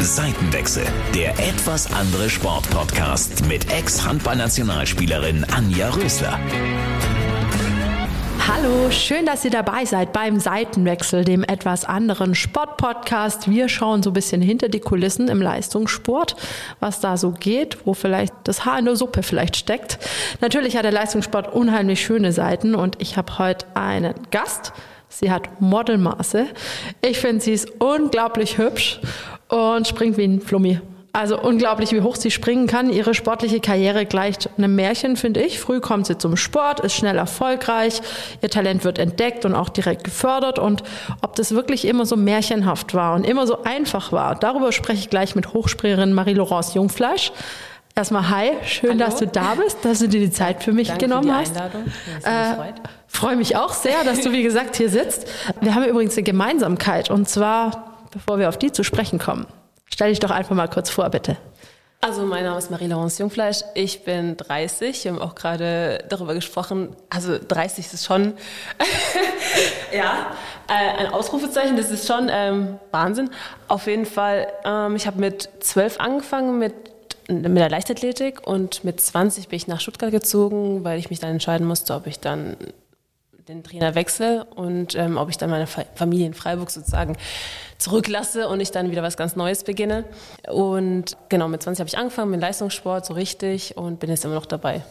Seitenwechsel, der etwas andere Sportpodcast mit Ex-Handballnationalspielerin Anja Rösler. Hallo, schön, dass ihr dabei seid beim Seitenwechsel, dem etwas anderen Sportpodcast. Wir schauen so ein bisschen hinter die Kulissen im Leistungssport, was da so geht, wo vielleicht das Haar in der Suppe vielleicht steckt. Natürlich hat der Leistungssport unheimlich schöne Seiten und ich habe heute einen Gast. Sie hat Modelmaße. Ich finde, sie ist unglaublich hübsch und springt wie ein Flummi. Also unglaublich, wie hoch sie springen kann. Ihre sportliche Karriere gleicht einem Märchen, finde ich. Früh kommt sie zum Sport, ist schnell erfolgreich, ihr Talent wird entdeckt und auch direkt gefördert. Und ob das wirklich immer so märchenhaft war und immer so einfach war, darüber spreche ich gleich mit Hochspringerin Marie-Laurence Jungfleisch. Erstmal hi, schön, Hallo. dass du da bist, dass du dir die Zeit für mich Danke genommen für die hast. Einladung. Äh, Freue mich auch sehr, dass du wie gesagt hier sitzt. Wir haben übrigens eine Gemeinsamkeit und zwar, bevor wir auf die zu sprechen kommen, stell dich doch einfach mal kurz vor, bitte. Also mein Name ist Marie-Laurence Jungfleisch, ich bin 30, wir haben auch gerade darüber gesprochen, also 30 ist schon, ja, äh, ein Ausrufezeichen, das ist schon ähm, Wahnsinn. Auf jeden Fall, ähm, ich habe mit 12 angefangen mit mit der Leichtathletik und mit 20 bin ich nach Stuttgart gezogen, weil ich mich dann entscheiden musste, ob ich dann den Trainer wechsle und ähm, ob ich dann meine Familie in Freiburg sozusagen zurücklasse und ich dann wieder was ganz Neues beginne. Und genau, mit 20 habe ich angefangen mit Leistungssport so richtig und bin jetzt immer noch dabei.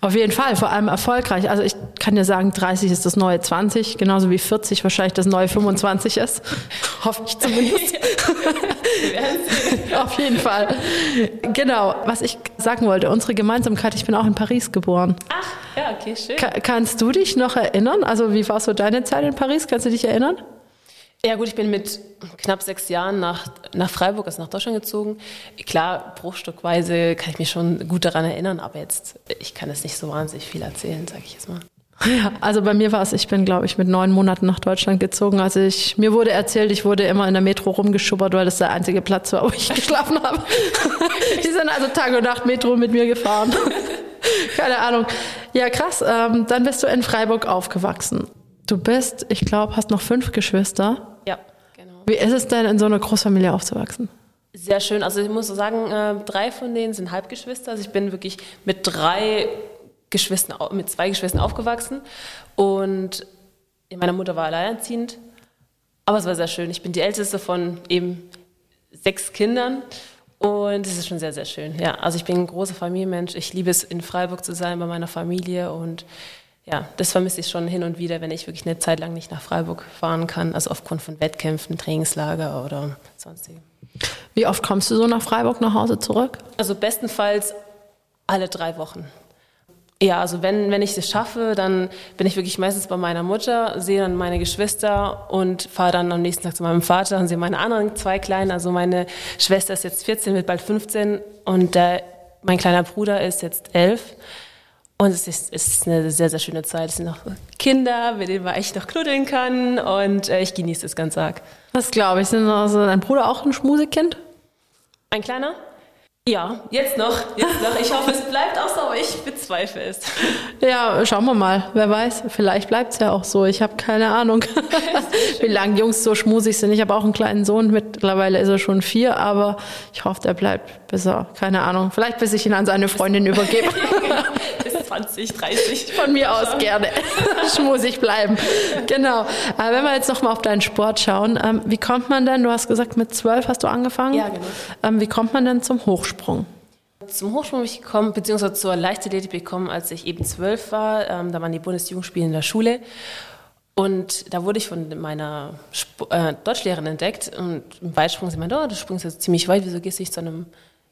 Auf jeden Fall, vor allem erfolgreich. Also ich kann dir sagen, 30 ist das neue 20, genauso wie 40 wahrscheinlich das neue 25 ist. Hoffe ich zumindest. Auf jeden Fall. Genau, was ich sagen wollte, unsere Gemeinsamkeit, ich bin auch in Paris geboren. Ach, ja, okay, schön. Ka kannst du dich noch erinnern? Also wie war so deine Zeit in Paris? Kannst du dich erinnern? Ja gut, ich bin mit knapp sechs Jahren nach, nach Freiburg, also nach Deutschland gezogen. Klar, bruchstückweise kann ich mich schon gut daran erinnern, aber jetzt, ich kann es nicht so wahnsinnig viel erzählen, sage ich jetzt mal. Ja, also bei mir war es, ich bin, glaube ich, mit neun Monaten nach Deutschland gezogen. Also ich, mir wurde erzählt, ich wurde immer in der Metro rumgeschubbert, weil das der einzige Platz war, wo ich geschlafen habe. Die sind also Tag und Nacht Metro mit mir gefahren. Keine Ahnung. Ja, krass. Ähm, dann bist du in Freiburg aufgewachsen. Du bist, ich glaube, hast noch fünf Geschwister. Ja, genau. Wie ist es denn, in so einer Großfamilie aufzuwachsen? Sehr schön. Also ich muss sagen, äh, drei von denen sind Halbgeschwister. Also ich bin wirklich mit drei Geschwistern, mit zwei Geschwistern aufgewachsen. Und meine Mutter war alleinerziehend. Aber es war sehr schön. Ich bin die älteste von eben sechs Kindern. Und es ist schon sehr, sehr schön. Ja, also ich bin ein großer Familienmensch. Ich liebe es, in Freiburg zu sein bei meiner Familie und ja, das vermisse ich schon hin und wieder, wenn ich wirklich eine Zeit lang nicht nach Freiburg fahren kann, also aufgrund von Wettkämpfen, Trainingslager oder sonstigem. Wie oft kommst du so nach Freiburg nach Hause zurück? Also bestenfalls alle drei Wochen. Ja, also wenn, wenn ich es schaffe, dann bin ich wirklich meistens bei meiner Mutter, sehe dann meine Geschwister und fahre dann am nächsten Tag zu meinem Vater und sehe meine anderen zwei Kleinen. Also meine Schwester ist jetzt 14, wird bald 15 und äh, mein kleiner Bruder ist jetzt 11. Und es ist, es ist eine sehr, sehr schöne Zeit. Es sind noch Kinder, mit denen man echt noch knuddeln kann. Und äh, ich genieße es ganz arg. Das glaube ich. Sind also dein Bruder auch ein Schmusekind? Ein kleiner? Ja, jetzt noch, jetzt noch. Ich hoffe, es bleibt auch so, aber ich bezweifle es. Ja, schauen wir mal. Wer weiß, vielleicht bleibt es ja auch so. Ich habe keine Ahnung, wie lange Jungs so schmusig sind. Ich habe auch einen kleinen Sohn, mittlerweile ist er schon vier, aber ich hoffe, der bleibt bis er, keine Ahnung, vielleicht bis ich ihn an seine Freundin übergebe. genau. 20, 30. Von mir aus gerne. Schmusig bleiben. Genau. Aber wenn wir jetzt nochmal auf deinen Sport schauen, ähm, wie kommt man denn, du hast gesagt, mit zwölf hast du angefangen? Ja, genau. Ähm, wie kommt man denn zum Hochsprung? Zum Hochsprung bin ich gekommen, beziehungsweise zur Leichtathletik gekommen, als ich eben zwölf war. Ähm, da waren die Bundesjugendspiele in der Schule. Und da wurde ich von meiner Sp äh, Deutschlehrerin entdeckt. Und im Weitsprung sie meinte, oh, du springst jetzt ziemlich weit, wieso gehst du nicht zu einem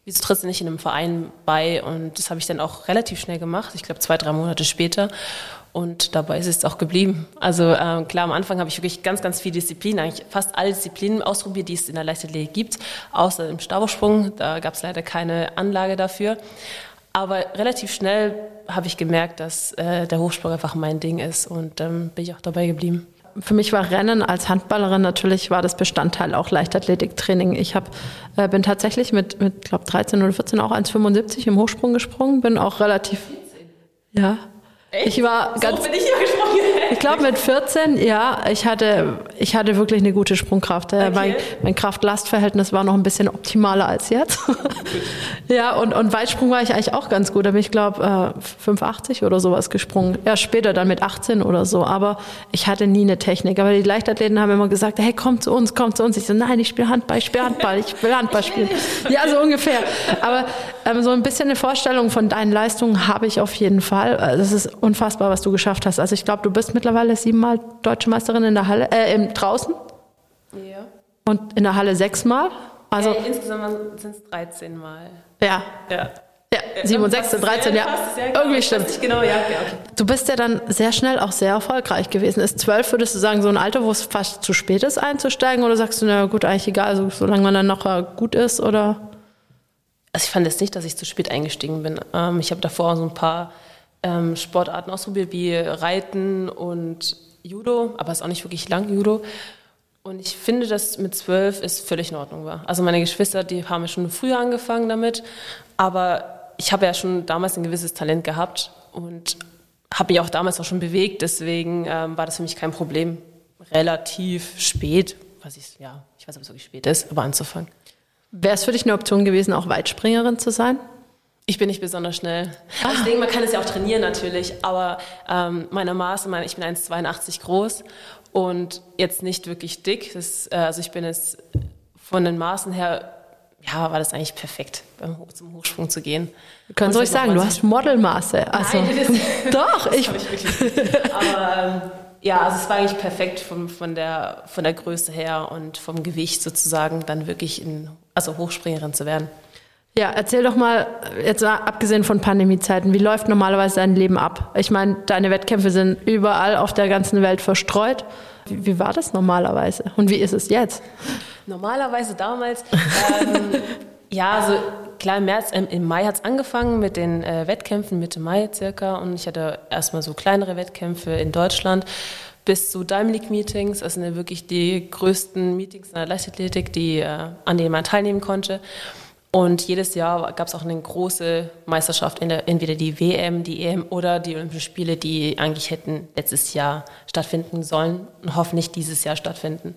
wieso trittst du nicht in einem Verein bei? Und das habe ich dann auch relativ schnell gemacht, ich glaube zwei, drei Monate später. Und dabei ist es auch geblieben. Also äh, klar, am Anfang habe ich wirklich ganz, ganz viele Disziplinen, eigentlich fast alle Disziplinen ausprobiert, die es in der Leichtathletik gibt, außer im Stabhochsprung. Da gab es leider keine Anlage dafür. Aber relativ schnell habe ich gemerkt, dass äh, der Hochsprung einfach mein Ding ist und ähm, bin ich auch dabei geblieben für mich war Rennen als Handballerin natürlich war das Bestandteil auch Leichtathletiktraining. Ich hab, äh, bin tatsächlich mit, mit glaube 13 oder 14 auch 1,75 im Hochsprung gesprungen, bin auch relativ. Ja. Echt? Ich war so ganz. bin ich ja gesprungen. Ich glaube mit 14, ja, ich hatte, ich hatte wirklich eine gute Sprungkraft. Okay. Mein, mein Kraft-Last-Verhältnis war noch ein bisschen optimaler als jetzt. ja, und, und Weitsprung war ich eigentlich auch ganz gut. Da bin ich glaube äh, 85 oder sowas gesprungen. Ja, später dann mit 18 oder so. Aber ich hatte nie eine Technik. Aber die Leichtathleten haben immer gesagt, hey, komm zu uns, komm zu uns. Ich so, nein, ich spiele Handball, ich spiele Handball, ich will Handball spielen. Ja, so ungefähr. Aber ähm, so ein bisschen eine Vorstellung von deinen Leistungen habe ich auf jeden Fall. Das ist unfassbar, was du geschafft hast. Also ich glaube, du bist mittlerweile siebenmal deutsche Meisterin in der Halle, äh, im, draußen. Ja. Und in der Halle sechsmal. Also äh, insgesamt sind es 13 Mal. Ja. Ja. Ja, 7 und 6, 13, ja. Irgendwie stimmt. Genau, ja, okay. Du bist ja dann sehr schnell auch sehr erfolgreich gewesen. Ist 12, würdest du sagen, so ein Alter, wo es fast zu spät ist, einzusteigen? Oder sagst du, na gut, eigentlich egal, so, solange man dann noch äh, gut ist? Oder? Also ich fand es nicht, dass ich zu spät eingestiegen bin. Ähm, ich habe davor so ein paar ähm, Sportarten ausprobiert, wie Reiten und Judo, aber es ist auch nicht wirklich lang Judo. Und ich finde, dass mit zwölf es völlig in Ordnung war. Also meine Geschwister, die haben schon früher angefangen damit, aber ich habe ja schon damals ein gewisses Talent gehabt und habe mich auch damals auch schon bewegt, deswegen ähm, war das für mich kein Problem, relativ spät, was ich, ja, ich weiß nicht, ob es wirklich spät ist, aber anzufangen. Wäre es für dich eine Option gewesen, auch Weitspringerin zu sein? Ich bin nicht besonders schnell. Ah. Also ich denke, man kann es ja auch trainieren natürlich, aber ähm, meine Maße, meine, ich bin 1,82 groß und jetzt nicht wirklich dick. Das, äh, also ich bin jetzt von den Maßen her, ja, war das eigentlich perfekt, beim, zum Hochsprung zu gehen. Du kannst ruhig sagen, du hast Modelmaße. Also, Nein, das, doch, das ich. ich Aber ähm, ja, also es war eigentlich perfekt von, von, der, von der Größe her und vom Gewicht sozusagen, dann wirklich in, also Hochspringerin zu werden. Ja, erzähl doch mal, jetzt abgesehen von Pandemiezeiten, wie läuft normalerweise dein Leben ab? Ich meine, deine Wettkämpfe sind überall auf der ganzen Welt verstreut. Wie, wie war das normalerweise und wie ist es jetzt? Normalerweise damals, ähm, ja, also klar, im März, ähm, im Mai hat es angefangen mit den äh, Wettkämpfen, Mitte Mai circa. Und ich hatte erstmal so kleinere Wettkämpfe in Deutschland bis zu Diamond League Meetings. Das sind ja wirklich die größten Meetings in der Leichtathletik, die, äh, an denen man teilnehmen konnte. Und jedes Jahr gab es auch eine große Meisterschaft, entweder die WM, die EM oder die Olympischen Spiele, die eigentlich hätten letztes Jahr stattfinden sollen und hoffentlich dieses Jahr stattfinden.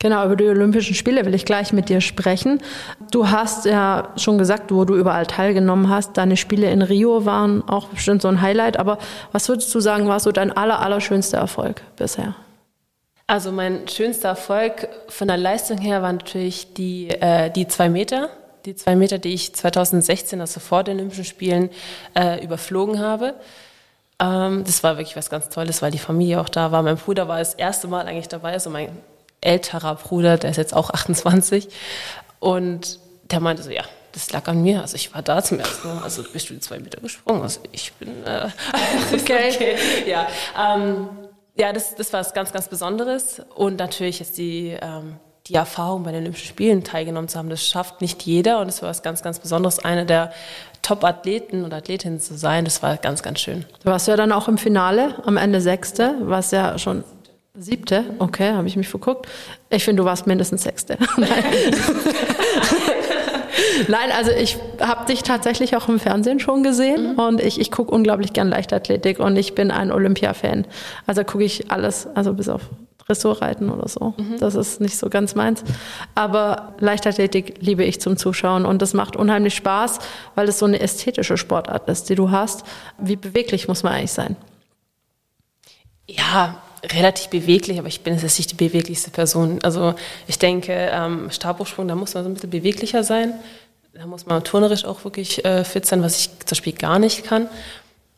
Genau, über die Olympischen Spiele will ich gleich mit dir sprechen. Du hast ja schon gesagt, wo du überall teilgenommen hast. Deine Spiele in Rio waren auch bestimmt so ein Highlight. Aber was würdest du sagen, war so dein aller, allerschönster Erfolg bisher? Also mein schönster Erfolg von der Leistung her war natürlich die, äh, die zwei Meter die zwei Meter, die ich 2016, also vor den Olympischen Spielen, äh, überflogen habe. Ähm, das war wirklich was ganz Tolles, weil die Familie auch da war. Mein Bruder war das erste Mal eigentlich dabei, also mein älterer Bruder, der ist jetzt auch 28. Und der meinte so, ja, das lag an mir. Also ich war da zum ersten Mal. Also bist du die zwei Meter gesprungen. Also ich bin äh, okay. okay. Ja, ähm, ja, das, das war was ganz, ganz Besonderes. Und natürlich jetzt die ähm, die Erfahrung bei den Olympischen Spielen teilgenommen zu haben. Das schafft nicht jeder und es war was ganz, ganz Besonderes, eine der Top-Athleten und Athletinnen zu sein. Das war ganz, ganz schön. Du warst ja dann auch im Finale, am Ende Sechste, warst ja schon Siebte, okay, habe ich mich verguckt. Ich finde, du warst mindestens Sechste. Nein, also ich habe dich tatsächlich auch im Fernsehen schon gesehen mhm. und ich, ich gucke unglaublich gern Leichtathletik und ich bin ein Olympia-Fan. Also gucke ich alles, also bis auf Dressurreiten oder so. Mhm. Das ist nicht so ganz meins. Aber Leichtathletik liebe ich zum Zuschauen und das macht unheimlich Spaß, weil es so eine ästhetische Sportart ist, die du hast. Wie beweglich muss man eigentlich sein? Ja, relativ beweglich, aber ich bin jetzt nicht die beweglichste Person. Also ich denke, ähm, Stabhochsprung, da muss man so ein bisschen beweglicher sein. Da muss man turnerisch auch wirklich äh, fit sein, was ich zum Beispiel gar nicht kann.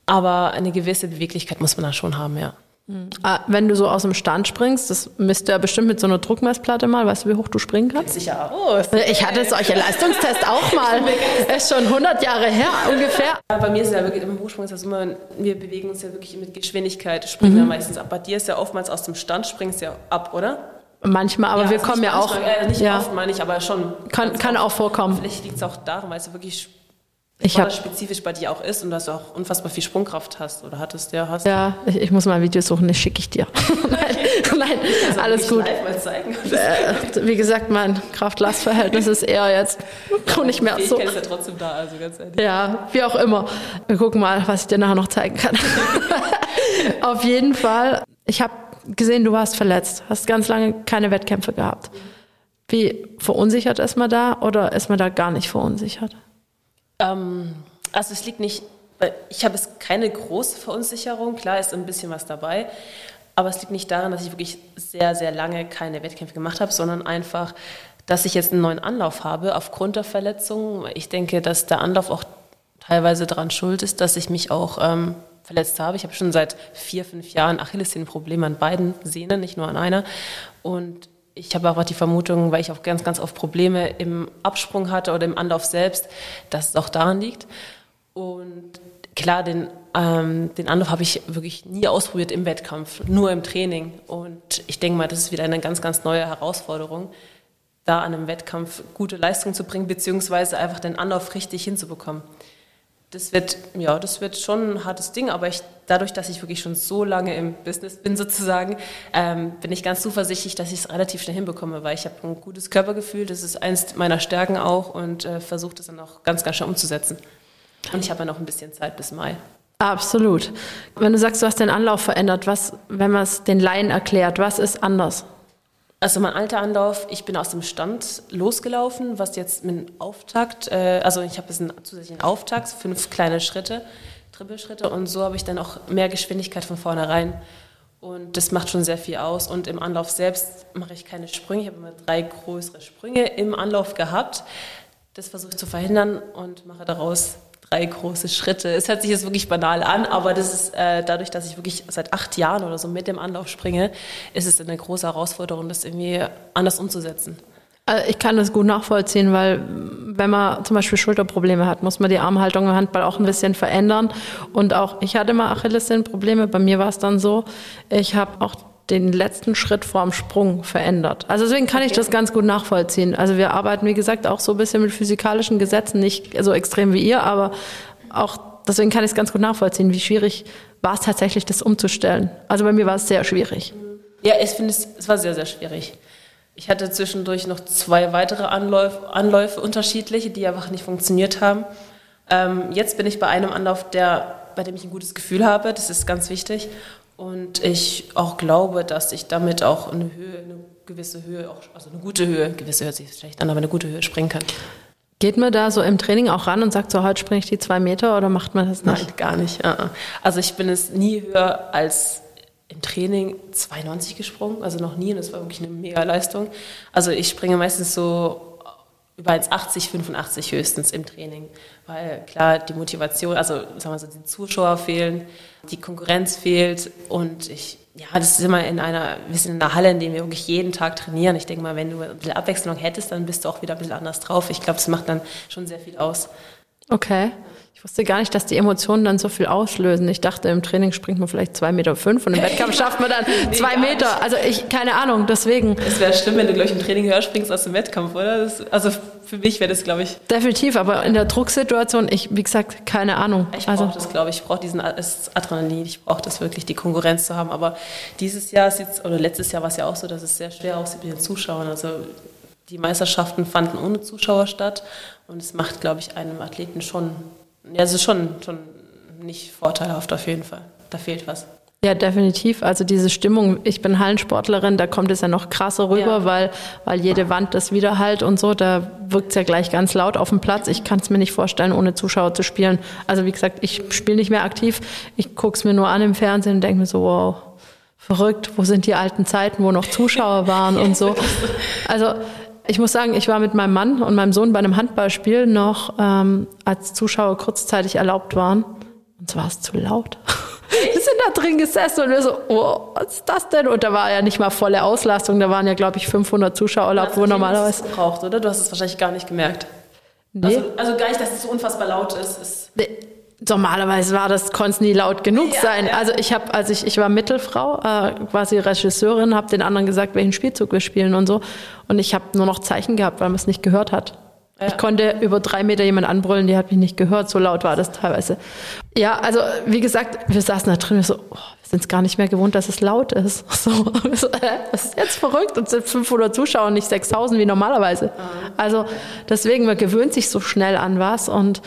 Aber eine gewisse Beweglichkeit muss man da schon haben, ja. Mhm. Wenn du so aus dem Stand springst, das misst du ja bestimmt mit so einer Druckmessplatte mal. Weißt du, wie hoch du springen kannst? Sicher. Oh, ich hatte solche Leistungstests auch mal. Ist schon 100 Jahre her ungefähr. Ja, bei mir ist ja wirklich, im Hochsprung ist das immer, wir bewegen uns ja wirklich mit Geschwindigkeit, springen mhm. wir meistens ab. Bei dir ist ja oftmals aus dem Stand springst du ja ab, oder? Manchmal, aber ja, wir kommen ja auch. Äh, nicht ja. oft, meine ich, aber schon. Kann, kann auch vorkommen. Vielleicht liegt es auch daran, weil es wirklich ich hab, spezifisch bei dir auch ist und dass du auch unfassbar viel Sprungkraft hast oder hattest, ja, hast. Ja, ich, ich muss mal ein Video suchen, das schicke ich dir. nein, nein also alles gut. Äh, wie gesagt, mein Kraft-Last-Verhältnis ist eher jetzt ja, nicht mehr so. Ich ist ja trotzdem da, also ganz ehrlich. Ja, wie auch immer. Wir gucken mal, was ich dir nachher noch zeigen kann. Auf jeden Fall. Ich habe gesehen, du warst verletzt, hast ganz lange keine Wettkämpfe gehabt. Wie verunsichert ist man da oder ist man da gar nicht verunsichert? Ähm, also es liegt nicht, ich habe es keine große Verunsicherung, klar ist ein bisschen was dabei, aber es liegt nicht daran, dass ich wirklich sehr, sehr lange keine Wettkämpfe gemacht habe, sondern einfach, dass ich jetzt einen neuen Anlauf habe aufgrund der Verletzung. Ich denke, dass der Anlauf auch teilweise daran schuld ist, dass ich mich auch ähm, verletzt habe. Ich habe schon seit vier, fünf Jahren Achillessehnenprobleme an beiden Sehnen, nicht nur an einer. Und ich habe auch die Vermutung, weil ich auch ganz, ganz oft Probleme im Absprung hatte oder im Anlauf selbst, dass es auch daran liegt. Und klar, den, ähm, den Anlauf habe ich wirklich nie ausprobiert im Wettkampf, nur im Training. Und ich denke mal, das ist wieder eine ganz, ganz neue Herausforderung, da an einem Wettkampf gute Leistung zu bringen, beziehungsweise einfach den Anlauf richtig hinzubekommen das wird, ja, das wird schon ein hartes Ding, aber ich, dadurch, dass ich wirklich schon so lange im Business bin sozusagen, ähm, bin ich ganz zuversichtlich, dass ich es relativ schnell hinbekomme, weil ich habe ein gutes Körpergefühl, das ist eins meiner Stärken auch und äh, versuche das dann auch ganz, ganz schnell umzusetzen. Und ich habe ja noch ein bisschen Zeit bis Mai. Absolut. Wenn du sagst, du hast den Anlauf verändert, was, wenn man es den Laien erklärt, was ist anders? Also mein alter Anlauf, ich bin aus dem Stand losgelaufen, was jetzt mit dem Auftakt, äh, also ich habe jetzt einen zusätzlichen Auftakt, fünf kleine Schritte, Trippelschritte und so habe ich dann auch mehr Geschwindigkeit von vornherein. Und das macht schon sehr viel aus. Und im Anlauf selbst mache ich keine Sprünge. Ich habe immer drei größere Sprünge im Anlauf gehabt. Das versuche ich zu verhindern und mache daraus drei große Schritte. Es hört sich jetzt wirklich banal an, aber das ist äh, dadurch, dass ich wirklich seit acht Jahren oder so mit dem Anlauf springe, ist es eine große Herausforderung, das irgendwie anders umzusetzen. Also ich kann das gut nachvollziehen, weil wenn man zum Beispiel Schulterprobleme hat, muss man die Armhaltung im Handball auch ein bisschen verändern. Und auch ich hatte mal Achillessehnenprobleme. Bei mir war es dann so, ich habe auch den letzten Schritt vorm Sprung verändert. Also deswegen kann ich das ganz gut nachvollziehen. Also wir arbeiten, wie gesagt, auch so ein bisschen mit physikalischen Gesetzen, nicht so extrem wie ihr, aber auch deswegen kann ich es ganz gut nachvollziehen, wie schwierig war es tatsächlich, das umzustellen. Also bei mir war es sehr schwierig. Ja, ich finde es, es war sehr, sehr schwierig. Ich hatte zwischendurch noch zwei weitere Anläufe, Anläufe unterschiedliche, die einfach nicht funktioniert haben. Ähm, jetzt bin ich bei einem Anlauf, der, bei dem ich ein gutes Gefühl habe. Das ist ganz wichtig. Und ich auch glaube, dass ich damit auch eine Höhe, eine gewisse Höhe, auch, also eine gute Höhe, gewisse hört sich schlecht an, aber eine gute Höhe springen kann. Geht man da so im Training auch ran und sagt so, heute springe ich die zwei Meter oder macht man das nicht? Nein, gar nicht. Also ich bin es nie höher als im Training 92 gesprungen, also noch nie und das war wirklich eine mega Leistung. Also ich springe meistens so über 1,80, 85 höchstens im Training. Weil klar, die Motivation, also sagen wir so, die Zuschauer fehlen, die Konkurrenz fehlt und ich, ja, das ist immer in einer, wir sind in einer Halle, in der wir wirklich jeden Tag trainieren. Ich denke mal, wenn du ein bisschen Abwechslung hättest, dann bist du auch wieder ein bisschen anders drauf. Ich glaube, das macht dann schon sehr viel aus. Okay. Ich wusste gar nicht, dass die Emotionen dann so viel auslösen. Ich dachte, im Training springt man vielleicht zwei Meter fünf und im Wettkampf schafft man dann nee, zwei Meter. Also ich, keine Ahnung, deswegen. Es wäre schlimm, wenn du, glaube ich, im Training höher springst als im Wettkampf, oder? Das, also für mich wäre das, glaube ich. Definitiv, aber in der Drucksituation, ich, wie gesagt, keine Ahnung. Ich brauche also, das, glaube ich. Ich brauche diesen Adrenalin. Ich brauche das wirklich, die Konkurrenz zu haben. Aber dieses Jahr, ist oder letztes Jahr war es ja auch so, dass es sehr schwer aussieht mit den Zuschauern. Also die Meisterschaften fanden ohne Zuschauer statt. Und es macht, glaube ich, einem Athleten schon ja, es ist schon, schon nicht vorteilhaft auf jeden Fall. Da fehlt was. Ja, definitiv. Also diese Stimmung, ich bin Hallensportlerin, da kommt es ja noch krasser rüber, ja. weil, weil jede Wand das widerhallt und so, da wirkt es ja gleich ganz laut auf dem Platz. Ich kann es mir nicht vorstellen, ohne Zuschauer zu spielen. Also wie gesagt, ich spiele nicht mehr aktiv. Ich gucke es mir nur an im Fernsehen und denke mir so, wow, verrückt, wo sind die alten Zeiten, wo noch Zuschauer waren und so. Also ich muss sagen, ich war mit meinem Mann und meinem Sohn bei einem Handballspiel noch, ähm, als Zuschauer kurzzeitig erlaubt waren. Und zwar war es zu laut. Wir sind da drin gesessen und wir so, oh, was ist das denn? Und da war ja nicht mal volle Auslastung, da waren ja, glaube ich, 500 Zuschauer wo normalerweise... braucht, oder? Du hast es wahrscheinlich gar nicht gemerkt. Nee. Also, also gar nicht, dass es so unfassbar laut ist. ist nee Normalerweise war das, konnte es nie laut genug ja, sein. Ja. Also ich habe, also ich, ich war Mittelfrau, äh, quasi Regisseurin, habe den anderen gesagt, welchen Spielzug wir spielen und so. Und ich habe nur noch Zeichen gehabt, weil man es nicht gehört hat. Ja. Ich konnte über drei Meter jemand anbrüllen, die hat mich nicht gehört, so laut war das teilweise. Ja, also wie gesagt, wir saßen da drin, wir so, oh, wir sind es gar nicht mehr gewohnt, dass es laut ist. So, so äh, das ist jetzt verrückt und sind 500 Zuschauer, nicht 6000 wie normalerweise. Also deswegen, man gewöhnt sich so schnell an was und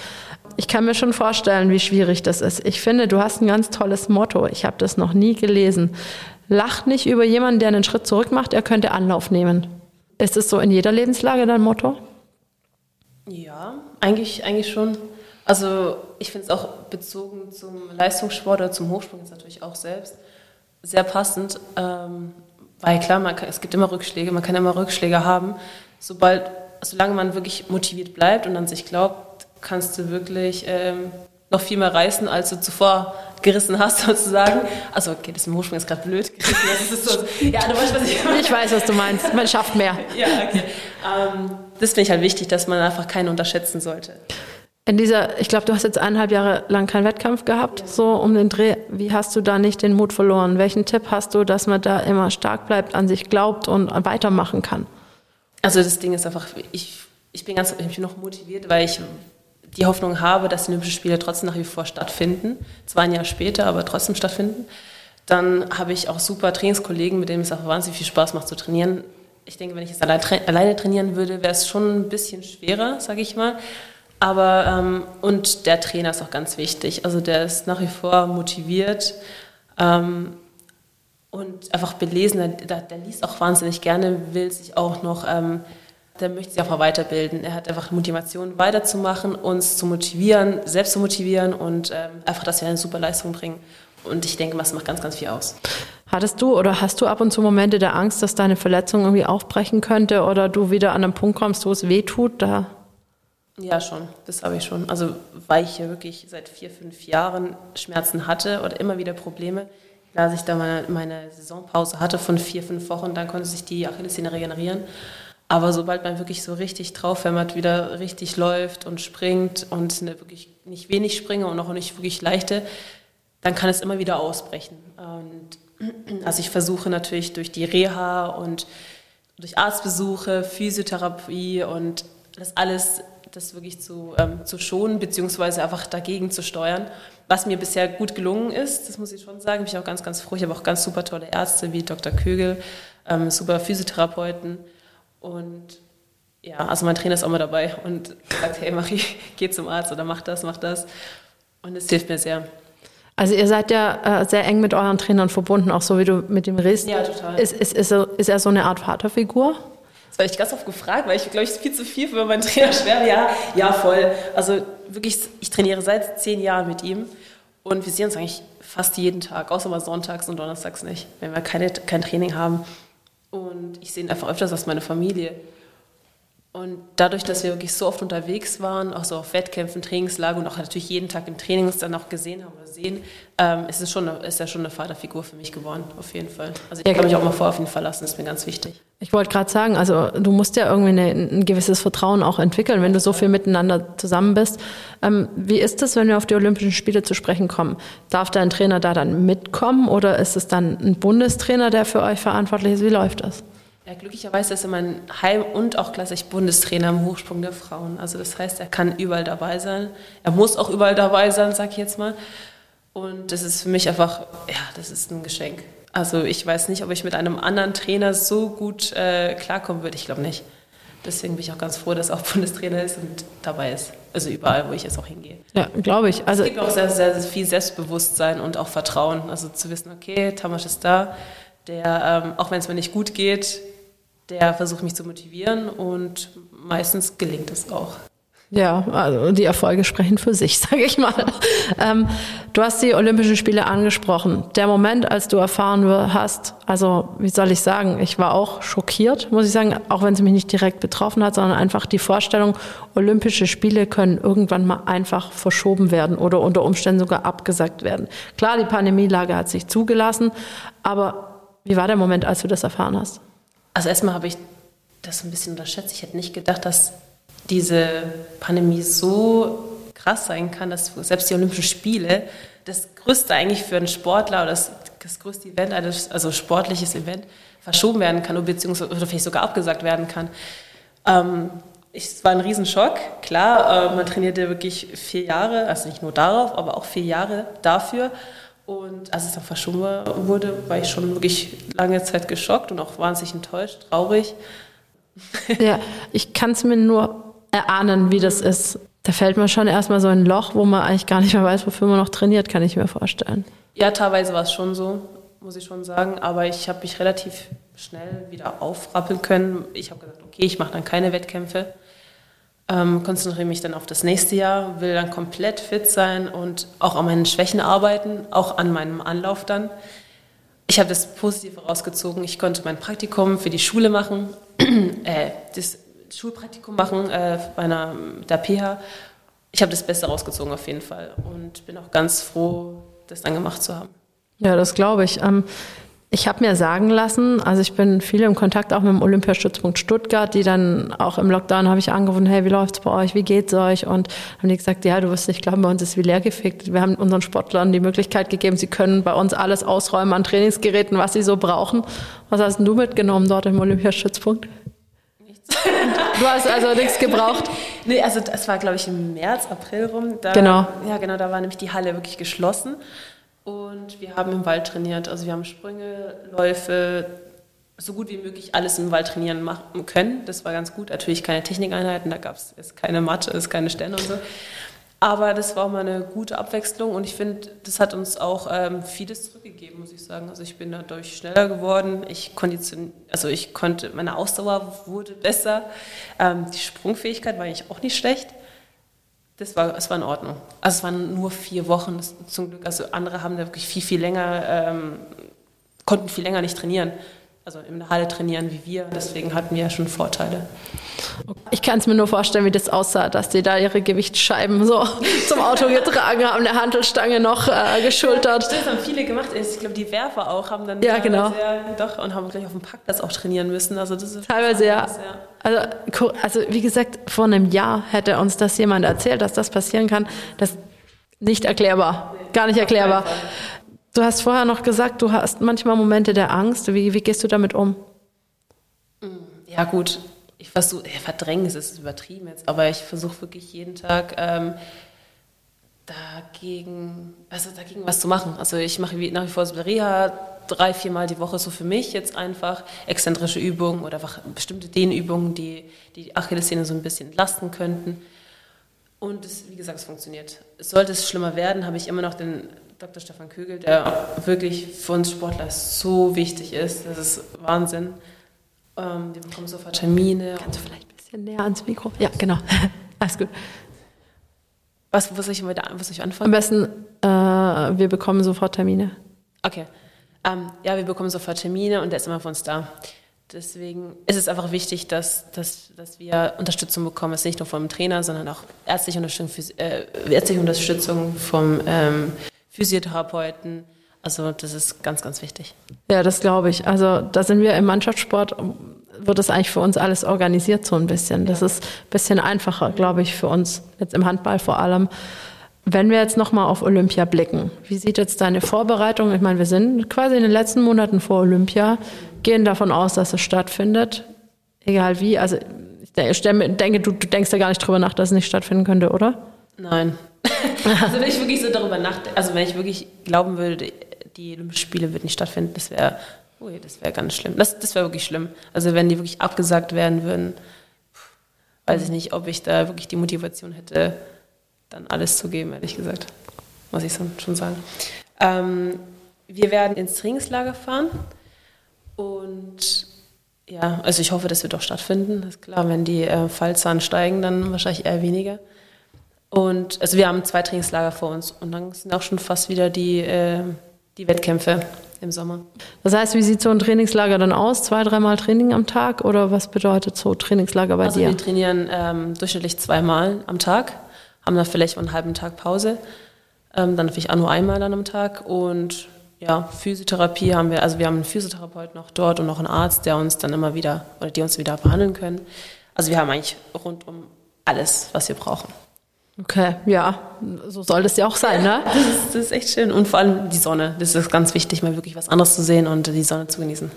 ich kann mir schon vorstellen, wie schwierig das ist. Ich finde, du hast ein ganz tolles Motto. Ich habe das noch nie gelesen. Lach nicht über jemanden, der einen Schritt zurück macht, er könnte Anlauf nehmen. Ist es so in jeder Lebenslage dein Motto? Ja, eigentlich, eigentlich schon. Also ich finde es auch bezogen zum Leistungssport oder zum Hochsprung jetzt natürlich auch selbst sehr passend, ähm, weil klar, kann, es gibt immer Rückschläge, man kann immer Rückschläge haben. Sobald, solange man wirklich motiviert bleibt und an sich glaubt, kannst du wirklich ähm, noch viel mehr reißen, als du zuvor gerissen hast, sozusagen. Also, okay, das im Hochsprung ist gerade blöd. So, ja, du weißt, was ich meine. Ich weiß, was du meinst. Man schafft mehr. ja, okay. Ähm, das finde ich halt wichtig, dass man einfach keinen unterschätzen sollte. In dieser, ich glaube, du hast jetzt eineinhalb Jahre lang keinen Wettkampf gehabt, ja. so um den Dreh. Wie hast du da nicht den Mut verloren? Welchen Tipp hast du, dass man da immer stark bleibt, an sich glaubt und weitermachen kann? Also das Ding ist einfach, ich, ich bin ganz ich bin noch motiviert, weil ich die Hoffnung habe, dass die Olympischen Spiele trotzdem nach wie vor stattfinden. Zwar ein Jahr später, aber trotzdem stattfinden. Dann habe ich auch super Trainingskollegen, mit denen es auch wahnsinnig viel Spaß macht zu trainieren. Ich denke, wenn ich es alleine trainieren würde, wäre es schon ein bisschen schwerer, sage ich mal. Aber, ähm, und der Trainer ist auch ganz wichtig. Also der ist nach wie vor motiviert ähm, und einfach belesen. Der, der, liest auch wahnsinnig gerne, will sich auch noch, ähm, der möchte sich auch weiterbilden. Er hat einfach Motivation weiterzumachen, uns zu motivieren, selbst zu motivieren und ähm, einfach, dass wir eine super Leistung bringen. Und ich denke, das macht ganz, ganz viel aus. Hattest du oder hast du ab und zu Momente der Angst, dass deine Verletzung irgendwie aufbrechen könnte oder du wieder an einen Punkt kommst, wo es weh tut? Da ja, schon, das habe ich schon. Also, weil ich ja wirklich seit vier, fünf Jahren Schmerzen hatte oder immer wieder Probleme. Als ich da meine, meine Saisonpause hatte von vier, fünf Wochen, dann konnte sich die Achillessehne regenerieren. Aber sobald man wirklich so richtig drauf hämmert, wieder richtig läuft und springt und eine wirklich nicht wenig springe und auch nicht wirklich leichte, dann kann es immer wieder ausbrechen. Und also ich versuche natürlich durch die Reha und durch Arztbesuche, Physiotherapie und das alles das wirklich zu, ähm, zu schonen, beziehungsweise einfach dagegen zu steuern. Was mir bisher gut gelungen ist, das muss ich schon sagen, bin ich auch ganz, ganz froh. Ich habe auch ganz super tolle Ärzte wie Dr. Kögel, ähm, super Physiotherapeuten und ja, also mein Trainer ist auch mal dabei und sagt, hey Marie, geh zum Arzt oder mach das, mach das. Und es hilft mir sehr. Also ihr seid ja äh, sehr eng mit euren Trainern verbunden, auch so wie du mit dem redest. Ja, total. Ist, ist, ist, er, ist er so eine Art Vaterfigur? Das war ich ganz oft gefragt, weil ich, glaube ich, viel zu viel für meinen Trainer schwer. Ja, ja, voll. Also wirklich, ich trainiere seit zehn Jahren mit ihm und wir sehen uns eigentlich fast jeden Tag, außer mal sonntags und donnerstags nicht, wenn wir keine, kein Training haben. Und ich sehe ihn einfach öfters als meine Familie. Und dadurch, dass wir wirklich so oft unterwegs waren, auch so auf Wettkämpfen, Trainingslager und auch natürlich jeden Tag im Training uns dann auch gesehen haben oder sehen, ähm, ist, es schon eine, ist er schon eine Vaterfigur für mich geworden, auf jeden Fall. Also ich ja, kann mich auch mal vor auf ihn verlassen, das ist mir ganz wichtig. Ich wollte gerade sagen, also du musst ja irgendwie eine, ein gewisses Vertrauen auch entwickeln, wenn du so viel miteinander zusammen bist. Ähm, wie ist es, wenn wir auf die Olympischen Spiele zu sprechen kommen? Darf dein Trainer da dann mitkommen oder ist es dann ein Bundestrainer, der für euch verantwortlich ist? Wie läuft das? Ja, glücklicherweise ist er mein Heim- und auch klassisch Bundestrainer im Hochsprung der Frauen. Also das heißt, er kann überall dabei sein. Er muss auch überall dabei sein, sag ich jetzt mal. Und das ist für mich einfach, ja, das ist ein Geschenk. Also ich weiß nicht, ob ich mit einem anderen Trainer so gut äh, klarkommen würde. Ich glaube nicht. Deswegen bin ich auch ganz froh, dass er auch Bundestrainer ist und dabei ist. Also überall, wo ich jetzt auch hingehe. Ja, glaube ich. Also es gibt auch sehr, sehr, sehr viel Selbstbewusstsein und auch Vertrauen. Also zu wissen, okay, Tamas ist da, der, ähm, auch wenn es mir nicht gut geht, der versucht mich zu motivieren und meistens gelingt es auch. Ja, also die Erfolge sprechen für sich, sage ich mal. Ähm, du hast die Olympischen Spiele angesprochen. Der Moment, als du erfahren hast, also wie soll ich sagen, ich war auch schockiert, muss ich sagen, auch wenn es mich nicht direkt betroffen hat, sondern einfach die Vorstellung, Olympische Spiele können irgendwann mal einfach verschoben werden oder unter Umständen sogar abgesagt werden. Klar, die Pandemielage hat sich zugelassen, aber wie war der Moment, als du das erfahren hast? Also erstmal habe ich das ein bisschen unterschätzt. Ich hätte nicht gedacht, dass diese Pandemie so krass sein kann, dass selbst die Olympischen Spiele, das größte eigentlich für einen Sportler oder das, das größte Event, also sportliches Event, verschoben werden kann oder beziehungsweise oder vielleicht sogar abgesagt werden kann. Ähm, es war ein Riesenschock. Klar, äh, man trainierte wirklich vier Jahre, also nicht nur darauf, aber auch vier Jahre dafür. Und als es dann verschoben wurde, war ich schon wirklich lange Zeit geschockt und auch wahnsinnig enttäuscht, traurig. Ja, ich kann es mir nur erahnen, wie das ist. Da fällt man schon erstmal so ein Loch, wo man eigentlich gar nicht mehr weiß, wofür man noch trainiert, kann ich mir vorstellen. Ja, teilweise war es schon so, muss ich schon sagen. Aber ich habe mich relativ schnell wieder aufrappeln können. Ich habe gesagt, okay, ich mache dann keine Wettkämpfe. Ähm, konzentriere mich dann auf das nächste Jahr, will dann komplett fit sein und auch an meinen Schwächen arbeiten, auch an meinem Anlauf dann. Ich habe das Positive rausgezogen. Ich konnte mein Praktikum für die Schule machen, äh, das Schulpraktikum machen äh, bei einer, der PH. Ich habe das Beste rausgezogen auf jeden Fall und bin auch ganz froh, das dann gemacht zu haben. Ja, das glaube ich. Ähm, ich habe mir sagen lassen, also ich bin viel im Kontakt auch mit dem Olympiastützpunkt Stuttgart, die dann auch im Lockdown habe ich angerufen, hey, wie läuft's bei euch, wie geht's euch? Und haben die gesagt, ja, du wirst nicht glauben, bei uns ist wie leergefickt. Wir haben unseren Sportlern die Möglichkeit gegeben, sie können bei uns alles ausräumen an Trainingsgeräten, was sie so brauchen. Was hast denn du mitgenommen dort im Olympiastützpunkt? Nichts. Du hast also nichts gebraucht? nee, also das war, glaube ich, im März, April rum. Da, genau. Ja, genau, da war nämlich die Halle wirklich geschlossen. Und wir haben im Wald trainiert. Also wir haben Sprünge, Läufe, so gut wie möglich alles im Wald trainieren machen können. Das war ganz gut. Natürlich keine Technikeinheiten, da gab es keine Matte, es keine Stände und so. Aber das war mal eine gute Abwechslung und ich finde, das hat uns auch ähm, vieles zurückgegeben, muss ich sagen. Also ich bin dadurch schneller geworden. Ich kondition, also ich konnte, meine Ausdauer wurde besser. Ähm, die Sprungfähigkeit war eigentlich auch nicht schlecht. Das war, es war in Ordnung. Also es waren nur vier Wochen zum Glück. Also andere haben da wirklich viel, viel länger, ähm, konnten viel länger nicht trainieren. Also in der Halle trainieren wie wir. Deswegen hatten wir ja schon Vorteile. Ich kann es mir nur vorstellen, wie das aussah, dass die da ihre Gewichtsscheiben so zum Auto getragen haben, eine Handelstange noch äh, geschultert. Das haben viele gemacht. Ich glaube, die Werfer auch haben dann ja, genau. Sehr, doch und haben gleich auf dem Parkplatz auch trainieren müssen. Also das ist teilweise ja. ja. Also, also wie gesagt, vor einem Jahr hätte uns das jemand erzählt, dass das passieren kann. Das nicht erklärbar, gar nicht erklärbar. Du hast vorher noch gesagt, du hast manchmal Momente der Angst. Wie, wie gehst du damit um? Ja gut, ich versuche, ja, verdrängen ist übertrieben jetzt, aber ich versuche wirklich jeden Tag ähm, dagegen, also dagegen was zu machen. Also ich mache nach wie vor so Reha drei, viermal die Woche so für mich jetzt einfach exzentrische Übungen oder bestimmte Dehnübungen, die die Achillessehne so ein bisschen entlasten könnten. Und es, wie gesagt, es funktioniert. Sollte es schlimmer werden, habe ich immer noch den Dr. Stefan Kögel, der wirklich für uns Sportler so wichtig ist. Das ist Wahnsinn. Ähm, wir bekommen sofort Termine. Kannst du vielleicht ein bisschen näher ans Mikro? Ja, genau. Alles gut. Was, was, soll, ich, was soll ich anfangen? Am besten, äh, wir bekommen sofort Termine. Okay. Ähm, ja, wir bekommen sofort Termine und der ist immer für uns da. Deswegen ist es einfach wichtig, dass, dass, dass wir Unterstützung bekommen. Es ist nicht nur vom Trainer, sondern auch ärztliche Unterstützung, äh, ärztliche Unterstützung vom ähm, Physiotherapeuten. Also das ist ganz, ganz wichtig. Ja, das glaube ich. Also da sind wir im Mannschaftssport, wird das eigentlich für uns alles organisiert so ein bisschen. Das ist ein bisschen einfacher, glaube ich, für uns, jetzt im Handball vor allem. Wenn wir jetzt nochmal auf Olympia blicken, wie sieht jetzt deine Vorbereitung? Ich meine, wir sind quasi in den letzten Monaten vor Olympia, gehen davon aus, dass es stattfindet, egal wie. Also ich denke, du, du denkst ja gar nicht drüber nach, dass es nicht stattfinden könnte, oder? Nein. also wenn ich wirklich so darüber nachdenke, also wenn ich wirklich glauben würde, die Olympischen Spiele würden nicht stattfinden, das wäre, oh das wäre ganz schlimm. Das, das wäre wirklich schlimm. Also wenn die wirklich abgesagt werden würden, weiß ich nicht, ob ich da wirklich die Motivation hätte, dann alles zu geben, ehrlich gesagt. Muss ich schon sagen. Ähm, wir werden ins Trainingslager fahren und ja, also ich hoffe, das wird auch stattfinden. Das ist klar, wenn die äh, Fallzahlen steigen, dann wahrscheinlich eher weniger. Und also wir haben zwei Trainingslager vor uns und dann sind auch schon fast wieder die, äh, die Wettkämpfe im Sommer. Das heißt, wie sieht so ein Trainingslager dann aus? Zwei, dreimal Training am Tag oder was bedeutet so Trainingslager bei also dir? Wir trainieren ähm, durchschnittlich zweimal am Tag haben dann vielleicht einen halben Tag Pause, ähm, dann natürlich auch nur einmal dann am Tag und ja, Physiotherapie haben wir, also wir haben einen Physiotherapeut noch dort und noch einen Arzt, der uns dann immer wieder oder die uns wieder behandeln können. Also wir haben eigentlich rundum alles, was wir brauchen. Okay, ja, so soll das ja auch sein, ne? Das ist, das ist echt schön und vor allem die Sonne. Das ist ganz wichtig, mal wirklich was anderes zu sehen und die Sonne zu genießen.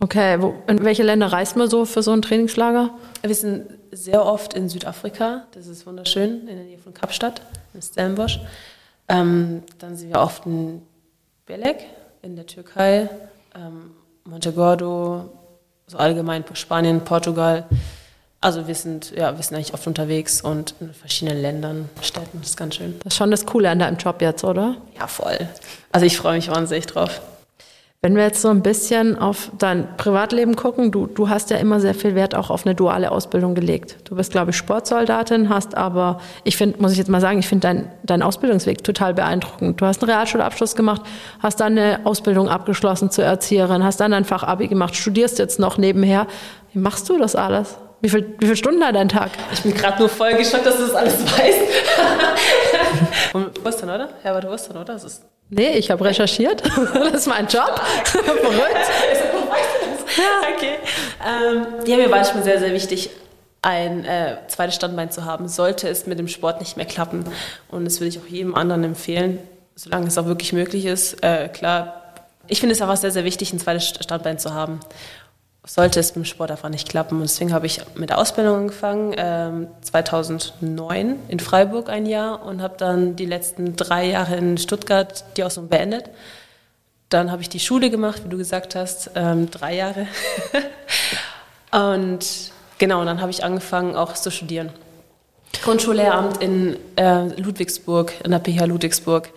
Okay, wo, in welche Länder reist man so für so ein Trainingslager? Wir sind sehr oft in Südafrika, das ist wunderschön, in der Nähe von Kapstadt, in Stellenbosch. Ähm, dann sind wir oft in Belek, in der Türkei, ähm, Montegordo, so allgemein Spanien, Portugal. Also wir sind, ja, wir sind eigentlich oft unterwegs und in verschiedenen Ländern, Städten. Das ist ganz schön. Das ist schon das Coole an deinem Job jetzt, oder? Ja, voll. Also ich freue mich wahnsinnig drauf. Wenn wir jetzt so ein bisschen auf dein Privatleben gucken, du, du hast ja immer sehr viel Wert auch auf eine duale Ausbildung gelegt. Du bist, glaube ich, Sportsoldatin, hast aber, ich finde, muss ich jetzt mal sagen, ich finde deinen dein Ausbildungsweg total beeindruckend. Du hast einen Realschulabschluss gemacht, hast dann eine Ausbildung abgeschlossen zur Erzieherin, hast dann ein Fachabi gemacht, studierst jetzt noch nebenher. Wie machst du das alles? Wie, viel, wie viele Stunden hat dein Tag? Ich bin gerade nur voll geschockt, dass du das alles weißt. Und wusstest, oder? Herbert, du wusstest, oder? Das ist Nee, ich habe recherchiert. Das ist mein Job. Verrückt. Ja. Okay. Ähm, ja, mir war es schon sehr, sehr wichtig, ein äh, zweites Standbein zu haben. Sollte es mit dem Sport nicht mehr klappen. Und das würde ich auch jedem anderen empfehlen, solange es auch wirklich möglich ist. Äh, klar, ich finde es einfach sehr, sehr wichtig, ein zweites Standbein zu haben sollte es beim Sport einfach nicht klappen. Und deswegen habe ich mit der Ausbildung angefangen, ähm, 2009 in Freiburg ein Jahr und habe dann die letzten drei Jahre in Stuttgart die Ausbildung beendet. Dann habe ich die Schule gemacht, wie du gesagt hast, ähm, drei Jahre. und genau, und dann habe ich angefangen auch zu studieren. Grundschullehramt in äh, Ludwigsburg, in der PH Ludwigsburg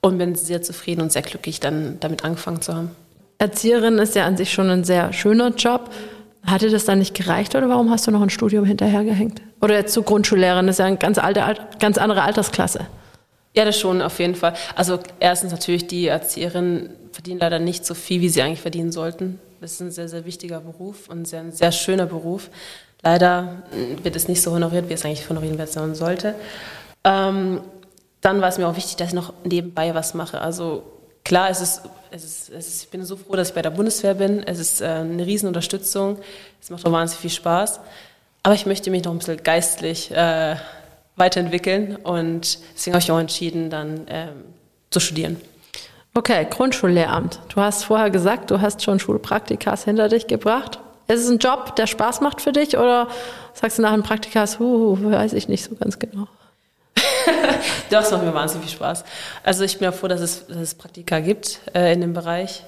und bin sehr zufrieden und sehr glücklich, dann damit angefangen zu haben. Erzieherin ist ja an sich schon ein sehr schöner Job. Hat dir das dann nicht gereicht oder warum hast du noch ein Studium hinterhergehängt? Oder jetzt zur Grundschullehrerin, das ist ja eine ganz, alte, ganz andere Altersklasse. Ja, das schon, auf jeden Fall. Also erstens natürlich, die Erzieherinnen verdienen leider nicht so viel, wie sie eigentlich verdienen sollten. Das ist ein sehr, sehr wichtiger Beruf und ein sehr, schöner Beruf. Leider wird es nicht so honoriert, wie es eigentlich honoriert werden sollte. Ähm, dann war es mir auch wichtig, dass ich noch nebenbei was mache. Also klar, es ist, es ist, es ist, ich bin so froh, dass ich bei der Bundeswehr bin. Es ist äh, eine Riesenunterstützung. Es macht auch wahnsinnig viel Spaß. Aber ich möchte mich noch ein bisschen geistlich äh, weiterentwickeln und deswegen habe ich auch entschieden, dann ähm, zu studieren. Okay, Grundschullehramt. Du hast vorher gesagt, du hast schon Schulpraktikas hinter dich gebracht. Ist es ein Job, der Spaß macht für dich oder sagst du nach dem Praktikas, huh, weiß ich nicht so ganz genau? das macht mir wahnsinnig viel Spaß. Also ich bin ja froh, dass es, dass es Praktika gibt äh, in dem Bereich.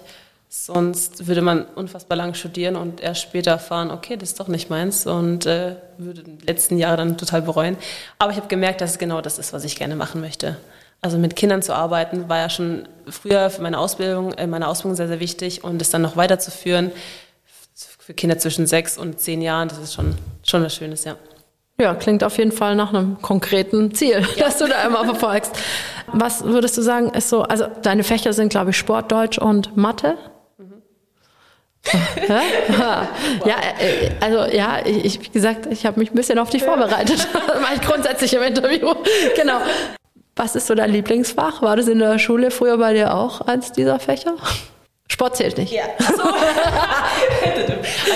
Sonst würde man unfassbar lang studieren und erst später erfahren, okay, das ist doch nicht meins und äh, würde die letzten Jahre dann total bereuen. Aber ich habe gemerkt, dass es genau das ist, was ich gerne machen möchte. Also mit Kindern zu arbeiten war ja schon früher für meine Ausbildung, äh, meine Ausbildung sehr, sehr wichtig und es dann noch weiterzuführen für Kinder zwischen sechs und zehn Jahren, das ist schon, schon was Schönes, ja. Ja, klingt auf jeden Fall nach einem konkreten Ziel, ja. das du da immer verfolgst. Was würdest du sagen, ist so, also deine Fächer sind, glaube ich, Sport, Deutsch und Mathe? Mhm. ja, äh, also ja, ich, wie gesagt, ich habe mich ein bisschen auf dich vorbereitet. Das mache ich grundsätzlich im Interview. Genau. Was ist so dein Lieblingsfach? War das in der Schule früher bei dir auch eins dieser Fächer? Sport zählt nicht. Ja. So.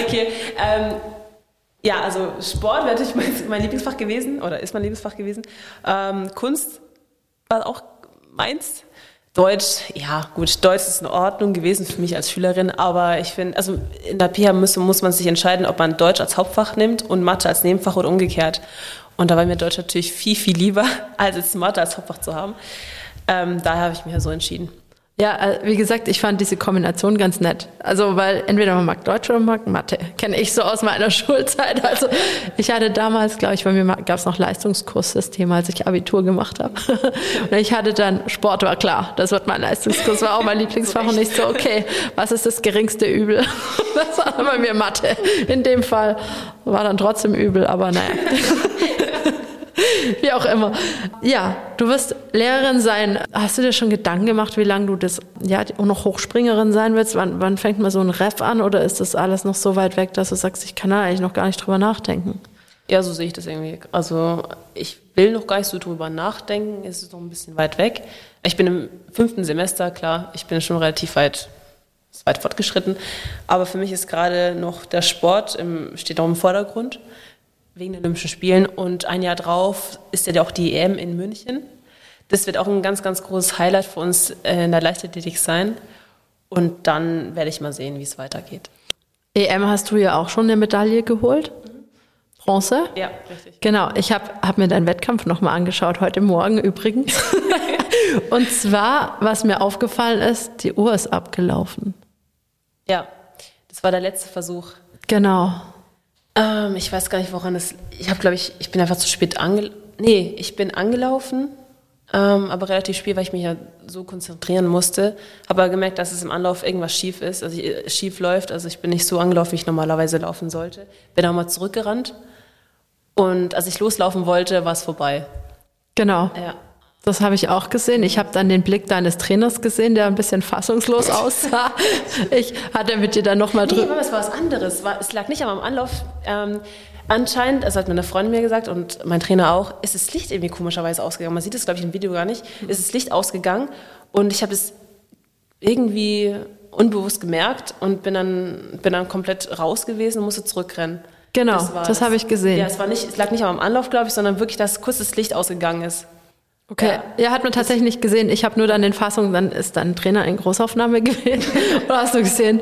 okay. Ähm, ja, also Sport wäre natürlich mein, mein, Lieblingsfach gewesen oder ist mein Lieblingsfach gewesen. Ähm, Kunst war auch meins. Deutsch, ja gut, Deutsch ist in Ordnung gewesen für mich als Schülerin, aber ich finde, also in der PH muss, muss man sich entscheiden, ob man Deutsch als Hauptfach nimmt und Mathe als Nebenfach oder umgekehrt. Und da war mir Deutsch natürlich viel, viel lieber, als jetzt Mathe als Hauptfach zu haben. Ähm, daher habe ich mich ja so entschieden. Ja, äh, wie gesagt, ich fand diese Kombination ganz nett. Also, weil entweder man mag Deutsch oder man mag Mathe. Kenne ich so aus meiner Schulzeit. Also, ich hatte damals, glaube ich, bei mir gab es noch Leistungskurssysteme, als ich Abitur gemacht habe. Und ich hatte dann, Sport war klar, das wird mein Leistungskurs, war auch mein Lieblingsfach. Und ich so, okay, was ist das geringste Übel? Das war bei mir Mathe. In dem Fall war dann trotzdem übel, aber naja. Wie auch immer. Ja, du wirst Lehrerin sein. Hast du dir schon Gedanken gemacht, wie lange du das, ja, auch noch Hochspringerin sein willst? Wann, wann fängt man so ein Ref an oder ist das alles noch so weit weg, dass du sagst, ich kann da eigentlich noch gar nicht drüber nachdenken? Ja, so sehe ich das irgendwie. Also ich will noch gar nicht so drüber nachdenken, es ist noch ein bisschen weit weg. Ich bin im fünften Semester, klar, ich bin schon relativ weit, weit fortgeschritten. Aber für mich ist gerade noch der Sport im, steht auch im Vordergrund wegen den Olympischen Spielen. Und ein Jahr drauf ist ja auch die EM in München. Das wird auch ein ganz, ganz großes Highlight für uns äh, in der Leichtathletik sein. Und dann werde ich mal sehen, wie es weitergeht. EM hast du ja auch schon eine Medaille geholt. Bronze? Ja, richtig. Genau, ich habe hab mir deinen Wettkampf nochmal angeschaut, heute Morgen übrigens. Und zwar, was mir aufgefallen ist, die Uhr ist abgelaufen. Ja, das war der letzte Versuch. Genau. Ähm, ich weiß gar nicht, woran es. Ich habe, glaube ich, ich bin einfach zu spät ange. Nee, ich bin angelaufen, ähm, aber relativ spät, weil ich mich ja so konzentrieren musste. Habe aber gemerkt, dass es im Anlauf irgendwas schief ist, also ich, schief läuft. Also ich bin nicht so angelaufen, wie ich normalerweise laufen sollte. Bin auch mal zurückgerannt. Und als ich loslaufen wollte, war es vorbei. Genau. Ja. Das habe ich auch gesehen. Ich habe dann den Blick deines Trainers gesehen, der ein bisschen fassungslos aussah. Ich hatte mit dir dann nochmal Nee, drüber. aber es war was anderes. Es Es lag nicht am Anlauf. Ähm, anscheinend, das hat meine Freundin mir gesagt und mein Trainer auch, ist das Licht irgendwie komischerweise ausgegangen. Man sieht das, glaube ich, im Video gar nicht. Ist das Licht ausgegangen und ich habe es irgendwie unbewusst gemerkt und bin dann, bin dann komplett raus gewesen und musste zurückrennen. Genau, war das habe ich gesehen. Ja, es, war nicht, es lag nicht am Anlauf, glaube ich, sondern wirklich, dass kurz das Licht ausgegangen ist. Okay, ja, hat man tatsächlich nicht gesehen. Ich habe nur dann den Fassungen, dann ist dein Trainer in Großaufnahme gewesen. Oder hast du gesehen?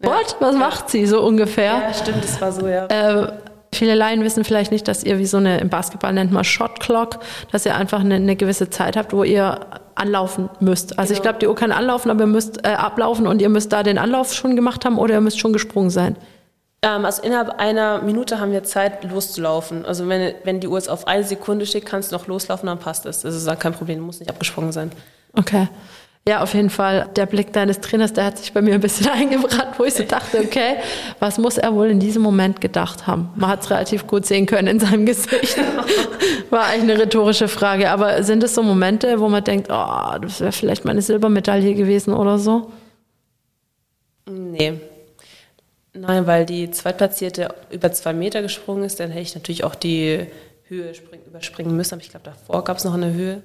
What? Was macht sie so ungefähr? Ja, stimmt, das war so, ja. Äh, viele Laien wissen vielleicht nicht, dass ihr wie so eine, im Basketball nennt man Shot Clock, dass ihr einfach eine, eine gewisse Zeit habt, wo ihr anlaufen müsst. Also ich Genau. glaube, die Uhr kann anlaufen, aber ihr müsst äh, ablaufen und ihr müsst da den Anlauf schon gemacht haben oder ihr müsst schon gesprungen sein. Ähm, also innerhalb einer Minute haben wir Zeit, loszulaufen. Also wenn, wenn die Uhr jetzt auf eine Sekunde steht, kannst du noch loslaufen, dann passt es. Das ist dann kein Problem, muss nicht abgesprungen sein. Okay. Ja, auf jeden Fall. Der Blick deines Trainers, der hat sich bei mir ein bisschen eingebrannt, wo ich so dachte, okay, was muss er wohl in diesem Moment gedacht haben? Man hat es relativ gut sehen können in seinem Gesicht. War eigentlich eine rhetorische Frage. Aber sind es so Momente, wo man denkt, oh, das wäre vielleicht meine Silbermedaille gewesen oder so? Nee. Nein, weil die Zweitplatzierte über zwei Meter gesprungen ist, dann hätte ich natürlich auch die Höhe spring, überspringen müssen. Aber ich glaube, davor gab es noch eine Höhe.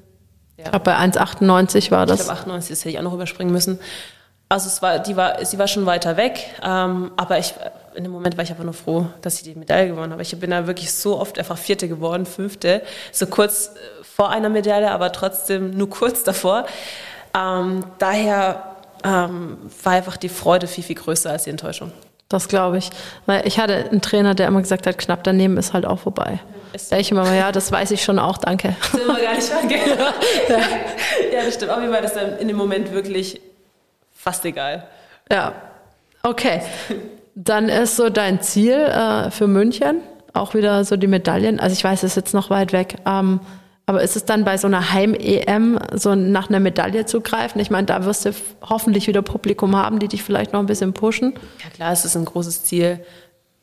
Ja. Ich glaube, bei 1,98 war Ich das. glaube, 98, das hätte ich auch noch überspringen müssen. Also es war, die war, sie war schon weiter weg, ähm, aber ich, in dem Moment war ich einfach nur froh, dass ich die Medaille gewonnen habe. Ich bin da wirklich so oft einfach Vierte geworden, Fünfte, so kurz äh, vor einer Medaille, aber trotzdem nur kurz davor. Ähm, daher ähm, war einfach die Freude viel, viel größer als die Enttäuschung. Das glaube ich. Weil ich hatte einen Trainer, der immer gesagt hat, knapp daneben ist halt auch vorbei. Da ich immer, ja, das weiß ich schon auch, danke. Das sind wir gar nicht vergessen. ja, das stimmt. Auf jeden Fall ist dann in dem Moment wirklich fast egal. Ja, okay. Dann ist so dein Ziel äh, für München auch wieder so die Medaillen. Also ich weiß, es ist jetzt noch weit weg. Ähm, aber ist es dann bei so einer Heim-EM so nach einer Medaille zu greifen? Ich meine, da wirst du hoffentlich wieder Publikum haben, die dich vielleicht noch ein bisschen pushen. Ja klar, es ist ein großes Ziel,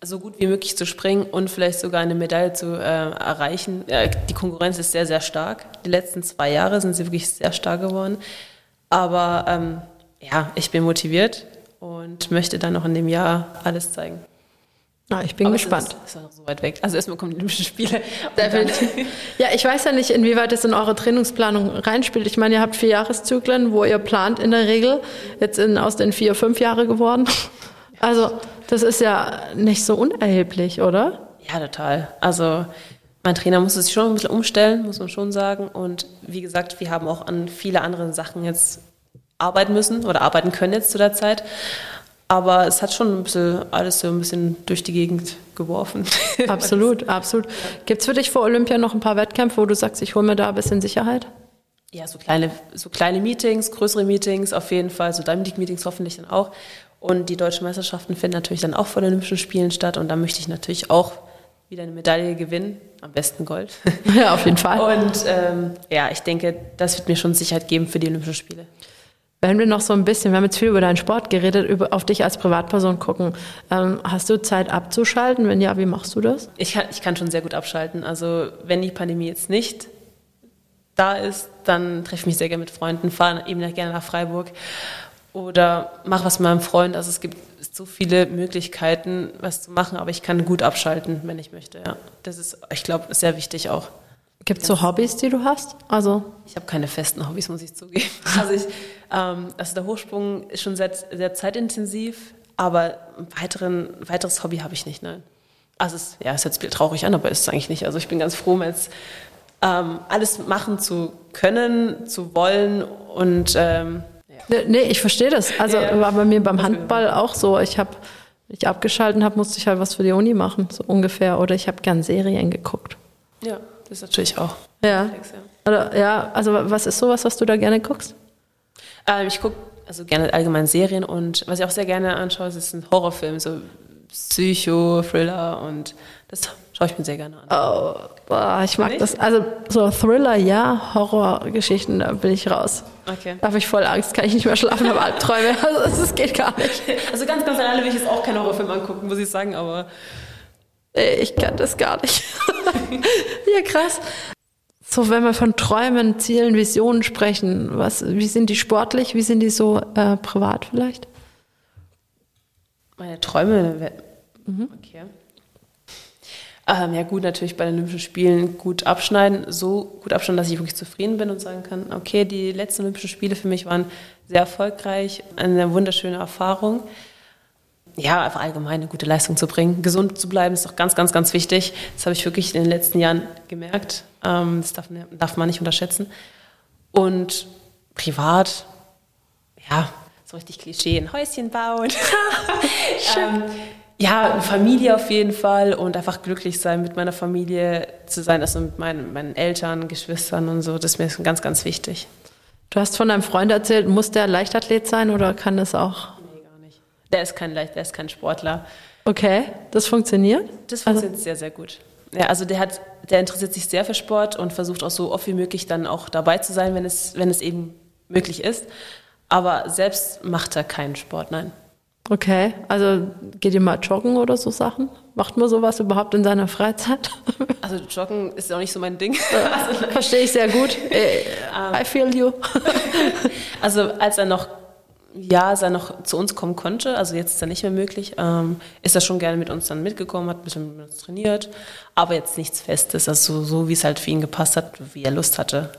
so gut wie möglich zu springen und vielleicht sogar eine Medaille zu äh, erreichen. Ja, die Konkurrenz ist sehr, sehr stark. Die letzten zwei Jahre sind sie wirklich sehr stark geworden. Aber ähm, ja, ich bin motiviert und möchte dann noch in dem Jahr alles zeigen. Ja, ich bin Aber gespannt. Es ist, ist so weit weg. Also erstmal kommen die Olympischen Spiele. Ja, ich weiß ja nicht, inwieweit das in eure Trainingsplanung reinspielt. Ich meine, ihr habt vier Jahreszyklen, wo ihr plant in der Regel. Jetzt sind aus den vier fünf Jahre geworden. Also das ist ja nicht so unerheblich, oder? Ja, total. Also mein Trainer musste sich schon ein bisschen umstellen, muss man schon sagen. Und wie gesagt, wir haben auch an viele andere Sachen jetzt arbeiten müssen oder arbeiten können jetzt zu der Zeit. Aber es hat schon ein bisschen alles so ein bisschen durch die Gegend geworfen. Absolut, absolut. Gibt's für dich vor Olympia noch ein paar Wettkämpfe, wo du sagst, ich hole mir da ein bisschen Sicherheit? Ja, so kleine, so kleine Meetings, größere Meetings auf jeden Fall, so Diamond League Meetings hoffentlich dann auch. Und die deutschen Meisterschaften finden natürlich dann auch vor den Olympischen Spielen statt. Und da möchte ich natürlich auch wieder eine Medaille gewinnen, am besten Gold. Ja, auf jeden Fall. Und ähm, ja, ich denke, das wird mir schon Sicherheit geben für die Olympischen Spiele. Wenn wir noch so ein bisschen, wir haben jetzt viel über deinen Sport geredet, über, auf dich als Privatperson gucken. Ähm, hast du Zeit abzuschalten? Wenn ja, wie machst du das? Ich kann, ich kann schon sehr gut abschalten. Also wenn die Pandemie jetzt nicht da ist, dann treffe ich mich sehr gerne mit Freunden, fahre eben gerne nach Freiburg oder mache was mit meinem Freund. Also es gibt so viele Möglichkeiten, was zu machen, aber ich kann gut abschalten, wenn ich möchte. Ja. Das ist, ich glaube, sehr wichtig auch. Gibt es so Hobbys, die du hast? Also Ich habe keine festen Hobbys, muss ich zugeben. Also, ich, ähm, also der Hochsprung ist schon sehr, sehr zeitintensiv, aber ein weiteren, weiteres Hobby habe ich nicht, nein. Also es ja, es hört sich traurig an, aber ist es eigentlich nicht. Also ich bin ganz froh, jetzt ähm, alles machen zu können, zu wollen und ähm, Nee, Nee, ich verstehe das. Also Ja, ja. war bei mir beim Handball auch so. Ich habe ich abgeschalten habe, musste ich halt was für die Uni machen, so ungefähr. Oder ich habe gern Serien geguckt. ja, das ist natürlich auch. Ja. komplex, ja. Oder, ja, also was ist sowas, was du da gerne guckst? Ähm, ich gucke also gerne allgemein Serien und was ich auch sehr gerne anschaue, das sind Horrorfilme, so Psycho-Thriller und das schaue ich mir sehr gerne an. Oh, boah, ich mag das. Also so Thriller, ja, Horrorgeschichten, da bin ich raus. Okay. Da habe ich voll Angst, kann ich nicht mehr schlafen, habe Albträume. Also das geht gar nicht. Also ganz, ganz alleine will ich jetzt auch keinen Horrorfilm angucken, muss ich sagen, aber Ich kann das gar nicht. ja, krass. So, wenn wir von Träumen, Zielen, Visionen sprechen, was, wie sind die sportlich, wie sind die so äh, privat vielleicht? meine Träume. wär- Okay. Ähm, ja gut, natürlich bei den Olympischen Spielen gut abschneiden, so gut abschneiden, dass ich wirklich zufrieden bin und sagen kann, okay, die letzten Olympischen Spiele für mich waren sehr erfolgreich, eine wunderschöne Erfahrung. Ja, einfach allgemein eine gute Leistung zu bringen. Gesund zu bleiben ist doch ganz, ganz, ganz wichtig. Das habe ich wirklich in den letzten Jahren gemerkt. Ähm, das darf, darf man nicht unterschätzen. Und privat, ja, so richtig Klischee, ein Häuschen bauen. ähm, ja, Familie auf jeden Fall und einfach glücklich sein, mit meiner Familie zu sein, also mit meinen, meinen Eltern, Geschwistern und so. Das ist mir ganz, ganz wichtig. Du hast von deinem Freund erzählt, muss der Leichtathlet sein oder kann das auch? Der ist kein, Leicht- der ist kein Sportler. Okay, das funktioniert? Das funktioniert sehr, sehr gut. Ja, also der hat, der interessiert sich sehr für Sport und versucht auch so oft wie möglich dann auch dabei zu sein, wenn es, wenn es eben möglich ist. Aber selbst macht er keinen Sport, nein. Okay, also geht ihr mal joggen oder so Sachen? Macht man sowas überhaupt in seiner Freizeit? Also Joggen ist auch nicht so mein Ding. Verstehe ich sehr gut. I feel you. Also als er noch, ja, als er noch zu uns kommen konnte, also jetzt ist er nicht mehr möglich, ähm, ist er schon gerne mit uns dann mitgekommen, hat ein bisschen mit uns trainiert, aber jetzt nichts Festes, also so wie es halt für ihn gepasst hat, wie er Lust hatte.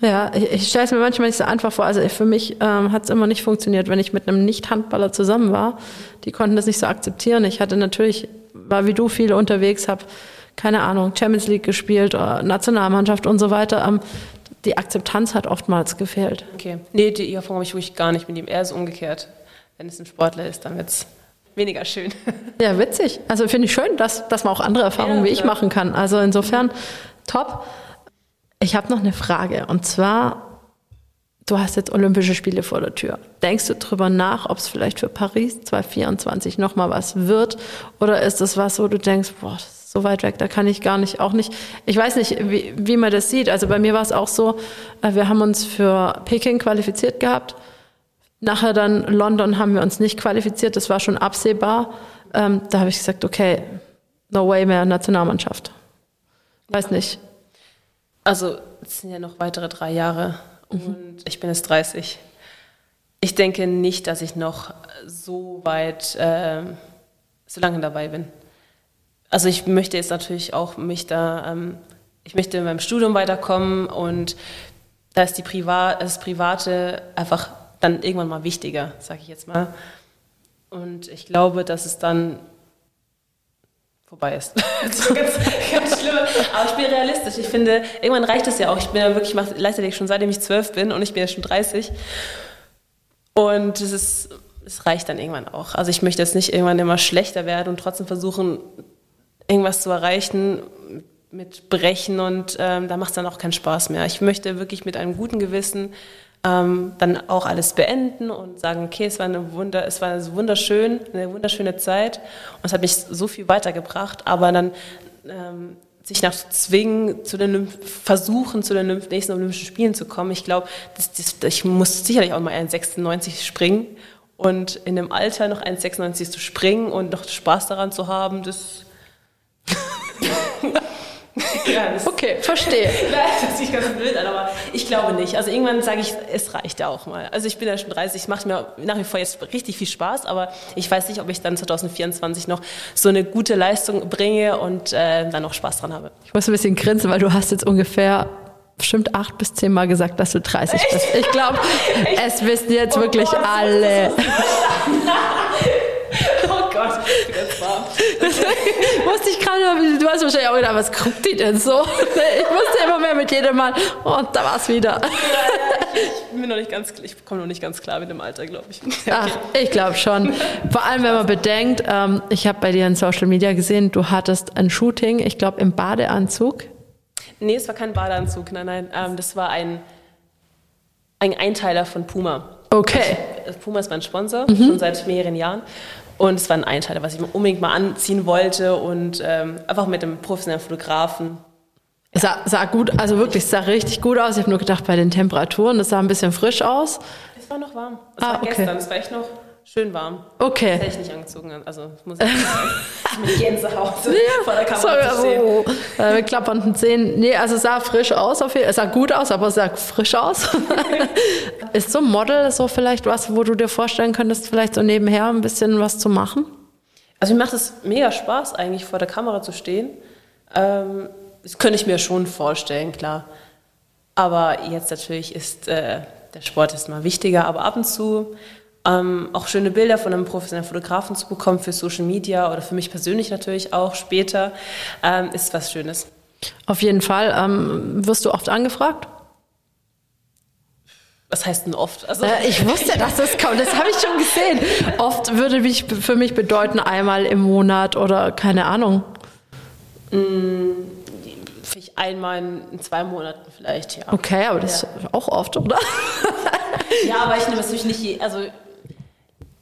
Ja. Ja, ich, ich stelle es mir manchmal nicht so einfach vor. Also für mich ähm, hat es immer nicht funktioniert, wenn ich mit einem Nicht-Handballer zusammen war. Die konnten das nicht so akzeptieren. Ich hatte natürlich, war wie du viel unterwegs, habe keine Ahnung, Champions League gespielt, äh, Nationalmannschaft und so weiter. Ähm, die Akzeptanz hat oftmals gefehlt. Okay. Nee, die Erfahrung habe ich wirklich gar nicht mit ihm. Er ist umgekehrt. Wenn es ein Sportler ist, dann wird es weniger schön. Ja, witzig. Also finde ich schön, dass, dass man auch andere Erfahrungen Ja, wie ich klar. machen kann. Also insofern top. Ich habe noch eine Frage und zwar, du hast jetzt Olympische Spiele vor der Tür. Denkst du drüber nach, ob es vielleicht für Paris 2024 nochmal was wird? Oder ist das was, wo du denkst, boah, das ist so weit weg, da kann ich gar nicht, auch nicht. Ich weiß nicht, wie, wie man das sieht. Also bei mir war es auch so, äh, wir haben uns für Peking qualifiziert gehabt. Nachher dann London haben wir uns nicht qualifiziert, das war schon absehbar. Ähm, da habe ich gesagt, okay, no way mehr Nationalmannschaft. Weiß nicht. Also es sind ja noch weitere drei Jahre und ich bin jetzt 30. Ich denke nicht, dass ich noch so weit, äh, so lange dabei bin. Also ich möchte jetzt natürlich auch mich da, ähm, ich möchte in meinem Studium weiterkommen und da ist die Privat, das Private einfach dann irgendwann mal wichtiger, sage ich jetzt mal. Und ich glaube, dass es dann vorbei ist. so ganz, ganz schlimm. Aber ich bin realistisch. Ich finde, irgendwann reicht es ja auch. Ich bin ja wirklich, Leichtathletik schon seitdem ich zwölf bin und ich bin ja schon 30. Und es ist, es reicht dann irgendwann auch. Also ich möchte jetzt nicht irgendwann immer schlechter werden und trotzdem versuchen, irgendwas zu erreichen mit Brechen und ähm, da macht es dann auch keinen Spaß mehr. Ich möchte wirklich mit einem guten Gewissen ähm, dann auch alles beenden und sagen, okay, es war eine Wunder, es war wunderschön, eine wunderschöne Zeit und es hat mich so viel weitergebracht, aber dann ähm, sich nach zwingen, zu den versuchen, zu den nächsten Olympischen Spielen zu kommen. Ich glaube, ich muss sicherlich auch mal 1,96 springen und in dem Alter noch 1,96 zu springen und noch Spaß daran zu haben, das ja, das Okay, verstehe. das hört sich ganz blöd an, aber ich glaube nicht. Also irgendwann sage ich, es reicht ja auch mal. Also ich bin ja schon 30, es macht mir nach wie vor jetzt richtig viel Spaß, aber ich weiß nicht, ob ich dann 2024 noch so eine gute Leistung bringe und äh, dann noch Spaß dran habe. Ich muss ein bisschen grinsen, weil du hast jetzt ungefähr bestimmt acht bis zehn Mal gesagt, dass du 30 bist. Ich glaube, es wissen jetzt wirklich Gott, alle. Oh Gott, ich bin ganz warm. Musste ich gerade, du hast wahrscheinlich auch gedacht, was guckt die denn so? Ich musste immer mehr mit jedem Mal, und da war es wieder. Ich bin noch nicht ganz, ich komme noch nicht ganz klar mit dem Alter, glaube ich. Ach, ich glaube schon. Vor allem, wenn man bedenkt, ähm, ich habe bei dir in Social Media gesehen, du hattest ein Shooting, ich glaube im Badeanzug. Nee, es war kein Badeanzug, nein, nein. Ähm, das war ein, ein Einteiler von Puma. Okay. Also Puma ist mein Sponsor, schon seit mehreren Jahren. Und es war ein Einschalter, was ich unbedingt mal anziehen wollte und ähm, einfach mit dem professionellen Fotografen. Sah, sah gut, also wirklich, es sah richtig gut aus. Ich habe nur gedacht, bei den Temperaturen, das sah ein bisschen frisch aus. Es war noch warm. Es Ah, war okay. gestern, es war echt noch schön warm. Okay. Das hätte ich nicht angezogen. Also muss ich sagen. mit Gänsehaut vor der Kamera Sorry, zu stehen. oh, äh, mit klappernden Zähnen. Nee, also es sah frisch aus. Auf jeden, es sah gut aus, aber es sah frisch aus. ist so ein Model so vielleicht was, wo du dir vorstellen könntest, vielleicht so nebenher ein bisschen was zu machen? Also mir macht es mega Spaß, eigentlich vor der Kamera zu stehen. Ähm, das könnte ich mir schon vorstellen, klar. Aber jetzt natürlich ist äh, der Sport ist mal wichtiger, aber ab und zu ähm, auch schöne Bilder von einem professionellen Fotografen zu bekommen für Social Media oder für mich persönlich natürlich auch später, ähm, ist was Schönes. Auf jeden Fall. Ähm, wirst du oft angefragt? Was heißt denn oft? Also, Äh, ich wusste, dass das kommt. Das habe ich schon gesehen. Oft würde mich für mich bedeuten einmal im Monat oder keine Ahnung. vielleicht einmal in zwei Monaten vielleicht, ja. Okay, aber das Ja. ist auch oft, oder? Ja, aber ich nehme es natürlich nicht, also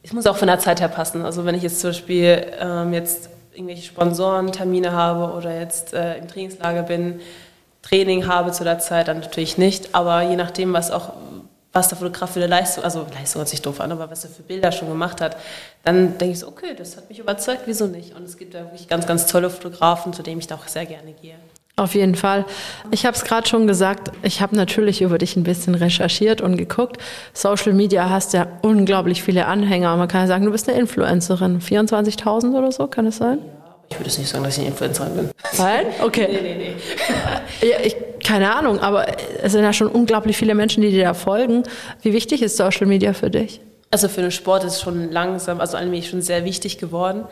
es muss auch von der Zeit her passen. Also wenn ich jetzt zum Beispiel ähm, jetzt irgendwelche Sponsorentermine habe oder jetzt äh, im Trainingslager bin, Training habe zu der Zeit, dann natürlich nicht. Aber je nachdem, was auch was der Fotograf für eine Leistung, also Leistung hört sich doof an, aber was er für Bilder schon gemacht hat, dann denke ich so, okay, das hat mich überzeugt, wieso nicht? Und es gibt da wirklich ganz, ganz tolle Fotografen, zu denen ich da auch sehr gerne gehe. Auf jeden Fall. Ich habe es gerade schon gesagt, ich habe natürlich über dich ein bisschen recherchiert und geguckt. Social Media hast ja unglaublich viele Anhänger. Man kann ja sagen, du bist eine Influencerin. 24.000 oder so, kann es sein? Ich würde es nicht sagen, dass ich eine Influencerin bin. Nein? Okay. Nee, nee, nee. Ja, ich, keine Ahnung, aber es sind ja schon unglaublich viele Menschen, die dir da folgen. Wie wichtig ist Social Media für dich? Also für den Sport ist es schon langsam, also allmählich schon sehr wichtig geworden.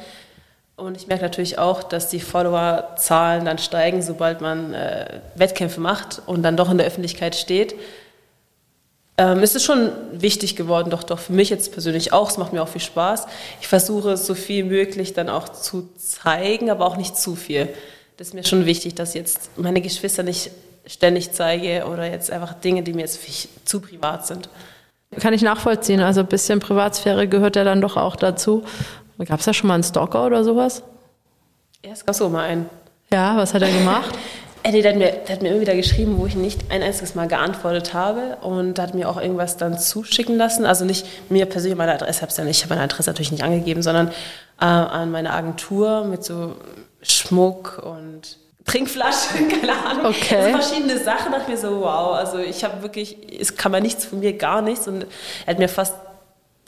Und ich merke natürlich auch, dass die Followerzahlen dann steigen, sobald man äh, Wettkämpfe macht und dann doch in der Öffentlichkeit steht. Ähm, es ist schon wichtig geworden, doch, doch für mich jetzt persönlich auch. Es macht mir auch viel Spaß. Ich versuche so viel möglich dann auch zu zeigen, aber auch nicht zu viel. Das ist mir schon wichtig, dass jetzt meine Geschwister nicht ständig zeige oder jetzt einfach Dinge, die mir jetzt zu privat sind. Kann ich nachvollziehen. Also ein bisschen Privatsphäre gehört ja dann doch auch dazu. Gab es da schon mal einen Stalker oder sowas? Ja, es gab so mal einen. Ja, was hat er gemacht? Äh, nee, der, hat mir, der hat mir immer wieder geschrieben, wo ich nicht ein einziges Mal geantwortet habe und hat mir auch irgendwas dann zuschicken lassen. Also nicht mir persönlich meine Adresse, hab's ja nicht, ich habe meine Adresse natürlich nicht angegeben, sondern äh, an meine Agentur mit so Schmuck und Trinkflaschen, keine Ahnung. Okay. Also verschiedene Sachen. Da dachte ich mir so, wow, also ich habe wirklich, es kann man nichts von mir, gar nichts. Und er hat mir fast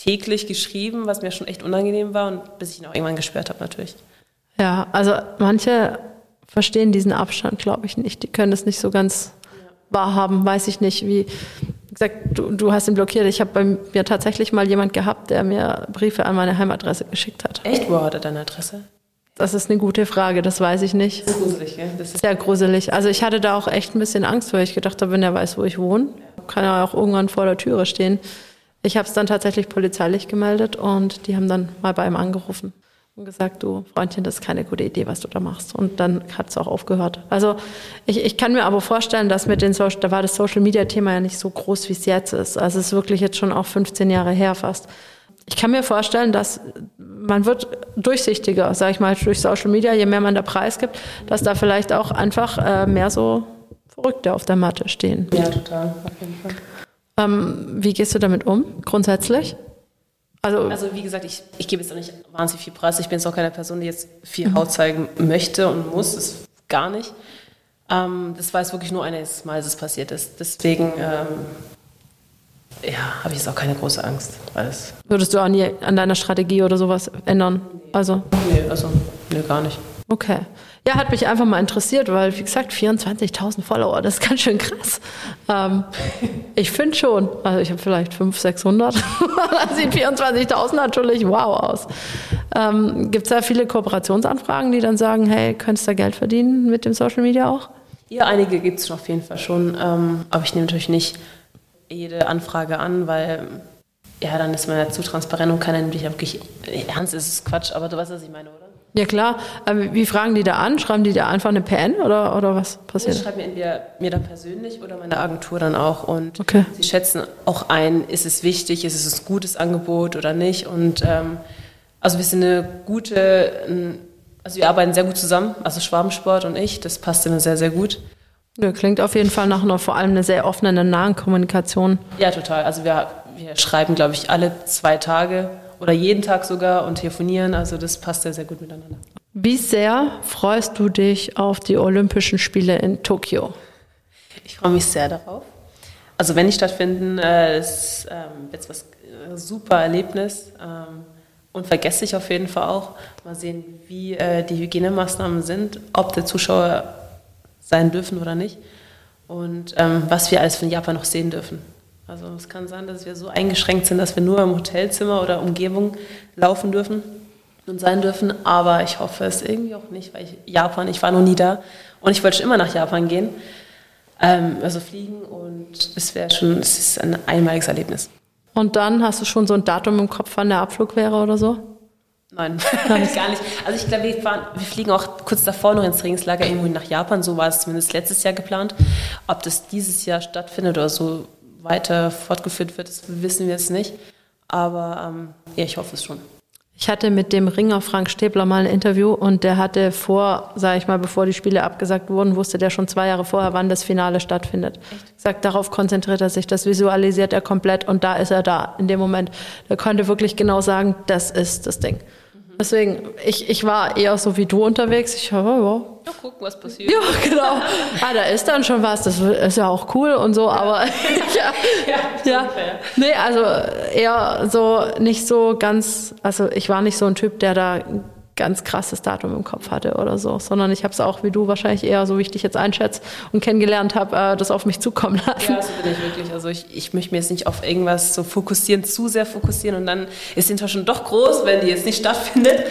täglich geschrieben, was mir schon echt unangenehm war und bis ich ihn auch irgendwann gesperrt habe natürlich. Ja, also manche verstehen diesen Abstand, glaube ich, nicht. Die können es nicht so ganz wahrhaben, weiß ich nicht. Wie wie gesagt, du, du hast ihn blockiert. Ich habe bei mir tatsächlich mal jemand gehabt, der mir Briefe an meine Heimadresse geschickt hat. Echt? Wo hat er deine Adresse? Das ist eine gute Frage, das weiß ich nicht. Das ist gruselig, gell? Das ist Sehr gruselig. Also ich hatte da auch echt ein bisschen Angst, weil ich gedacht habe, wenn er weiß, wo ich wohne, kann er auch irgendwann vor der Türe stehen. Ich habe es dann tatsächlich polizeilich gemeldet und die haben dann mal bei ihm angerufen und gesagt, du Freundchen, das ist keine gute Idee, was du da machst. Und dann hat es auch aufgehört. Also ich, ich kann mir aber vorstellen, dass mit den Social, da war das Social Media Thema ja nicht so groß, wie es jetzt ist. Also es ist wirklich jetzt schon auch 15 Jahre her fast. Ich kann mir vorstellen, dass man wird durchsichtiger, sage ich mal, durch Social Media, je mehr man da preisgibt, dass da vielleicht auch einfach äh, mehr so Verrückte auf der Matte stehen. ja, total, auf jeden Fall. Ähm, wie gehst du damit um, grundsätzlich? Also, Also wie gesagt, ich, ich gebe jetzt auch nicht wahnsinnig viel Preis. Ich bin jetzt auch keine Person, die jetzt viel Haut zeigen möchte und muss. Das gar nicht. Ähm, das war jetzt wirklich nur eines Mal, dass es passiert ist. Deswegen ähm, ja, habe ich jetzt auch keine große Angst. Weil es, würdest du auch nie an deiner Strategie oder sowas ändern? Also, nee, also, nee, gar nicht. okay. Ja, hat mich einfach mal interessiert, weil, wie gesagt, 24.000 Follower, das ist ganz schön krass. Ähm, ich finde schon. Also, ich habe vielleicht 500, 600. da sieht 24.000 natürlich wow aus. Ähm, Gibt es da viele Kooperationsanfragen, die dann sagen, hey, könntest du da Geld verdienen mit dem Social Media auch? Ja, einige gibt es auf jeden Fall schon. Ähm, aber ich nehme natürlich nicht jede Anfrage an, weil ja, dann ist man ja zu transparent und dich ja wirklich ernst. Ist es Quatsch, aber du weißt, was ich meine, oder? Ja, klar. Aber wie fragen die da an? Schreiben die da einfach eine PN oder, oder was Sie passiert? schreibt mir entweder mir dann persönlich oder meine Agentur dann auch. Und Okay. sie schätzen auch ein, ist es wichtig, ist es ein gutes Angebot oder nicht. Und ähm, Also wir sind eine gute, also wir arbeiten sehr gut zusammen, also Schwabensport und ich, das passt immer sehr, sehr gut. Ja, klingt auf jeden Fall nach einer vor allem eine sehr offenen, nahen Kommunikation. Ja, total. Also wir, wir schreiben, glaube ich, alle zwei Tage oder jeden Tag sogar und telefonieren, also das passt sehr, sehr gut miteinander. Wie sehr freust du dich auf die Olympischen Spiele in Tokio? Ich freue mich sehr darauf. Also wenn die stattfinden, äh, ist ähm, jetzt was äh, super Erlebnis. Ähm, unvergesslich auf jeden Fall auch. Mal sehen, wie äh, die Hygienemaßnahmen sind, ob der Zuschauer sein dürfen oder nicht und ähm, was wir alles von Japan noch sehen dürfen. Also es kann sein, dass wir so eingeschränkt sind, dass wir nur im Hotelzimmer oder Umgebung laufen dürfen und sein dürfen, aber ich hoffe es irgendwie auch nicht, weil ich Japan, ich war noch nie da und ich wollte schon immer nach Japan gehen, ähm, also fliegen und es wäre schon, es ist ein einmaliges Erlebnis. Und dann hast du schon so ein Datum im Kopf, wann der Abflug wäre oder so? Nein, gar nicht. Also ich glaube, wir, wir fliegen auch kurz davor noch ins Trainingslager irgendwo nach Japan, so war es zumindest letztes Jahr geplant. Ob das dieses Jahr stattfindet oder so weiter fortgeführt wird, das wissen wir jetzt nicht. Aber ähm, ja, ich hoffe es schon. Ich hatte mit dem Ringer Frank Stäbler mal ein Interview und der hatte vor, sage ich mal, bevor die Spiele abgesagt wurden, wusste der schon zwei Jahre vorher, wann das Finale stattfindet. Echt? Sagt, darauf konzentriert er sich, das visualisiert er komplett und da ist er da in dem Moment. Der konnte wirklich genau sagen, das ist das Ding. Deswegen, ich, ich war eher so wie du unterwegs. Ich habe, ja, ja, gucken, was passiert. Ja, genau. Ah, da ist dann schon was. Das ist ja auch cool und so, aber ja, ja, ja. Nee, also eher so nicht so ganz, also ich war nicht so ein Typ, der da ganz krasses Datum im Kopf hatte oder so, sondern ich habe es auch wie du wahrscheinlich eher, so wie ich dich jetzt einschätze und kennengelernt habe, äh, das auf mich zukommen lassen. Ja, so bin ich wirklich. Also ich, ich möchte mir jetzt nicht auf irgendwas so fokussieren, zu sehr fokussieren und dann ist die Enttäuschung doch groß, wenn die jetzt nicht stattfindet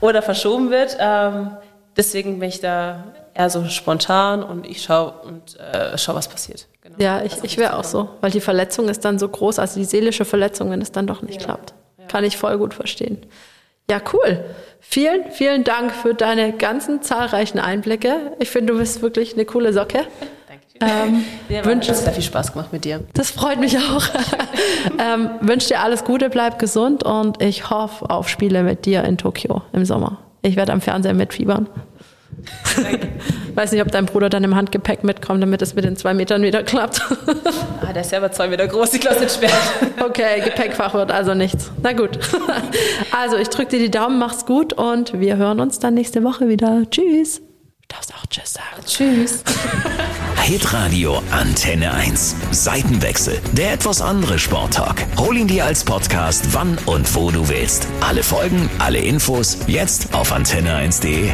oder verschoben wird. Ähm, deswegen bin ich da eher so spontan und ich schaue und äh, schau, was passiert. Genau. Ja, ich, ich wäre auch so, weil die Verletzung ist dann so groß, also die seelische Verletzung, wenn es dann doch nicht ja. klappt. Kann ich voll gut verstehen. Ja, cool. Vielen, vielen Dank für deine ganzen zahlreichen Einblicke. Ich finde, du bist wirklich eine coole Socke. Ähm, ja, wünsche sehr viel Spaß gemacht mit dir. Das freut mich auch. ähm, wünsche dir alles Gute, bleib gesund und ich hoffe auf Spiele mit dir in Tokio im Sommer. Ich werde am Fernseher mitfiebern. Weiß nicht, ob dein Bruder dann im Handgepäck mitkommt, damit es mit den zwei Metern wieder klappt. ah, der ist selber zwei Meter groß, ich glaube, es schwer. Okay, Gepäckfach wird also nichts. Na gut. Also, ich drücke dir die Daumen, mach's gut und wir hören uns dann nächste Woche wieder. Tschüss. Darfst auch Tschüss sagen. Tschüss. Hitradio Antenne 1. Seitenwechsel. Der etwas andere Sporttalk. Hol ihn dir als Podcast, wann und wo du willst. Alle Folgen, alle Infos, jetzt auf antenne1.de.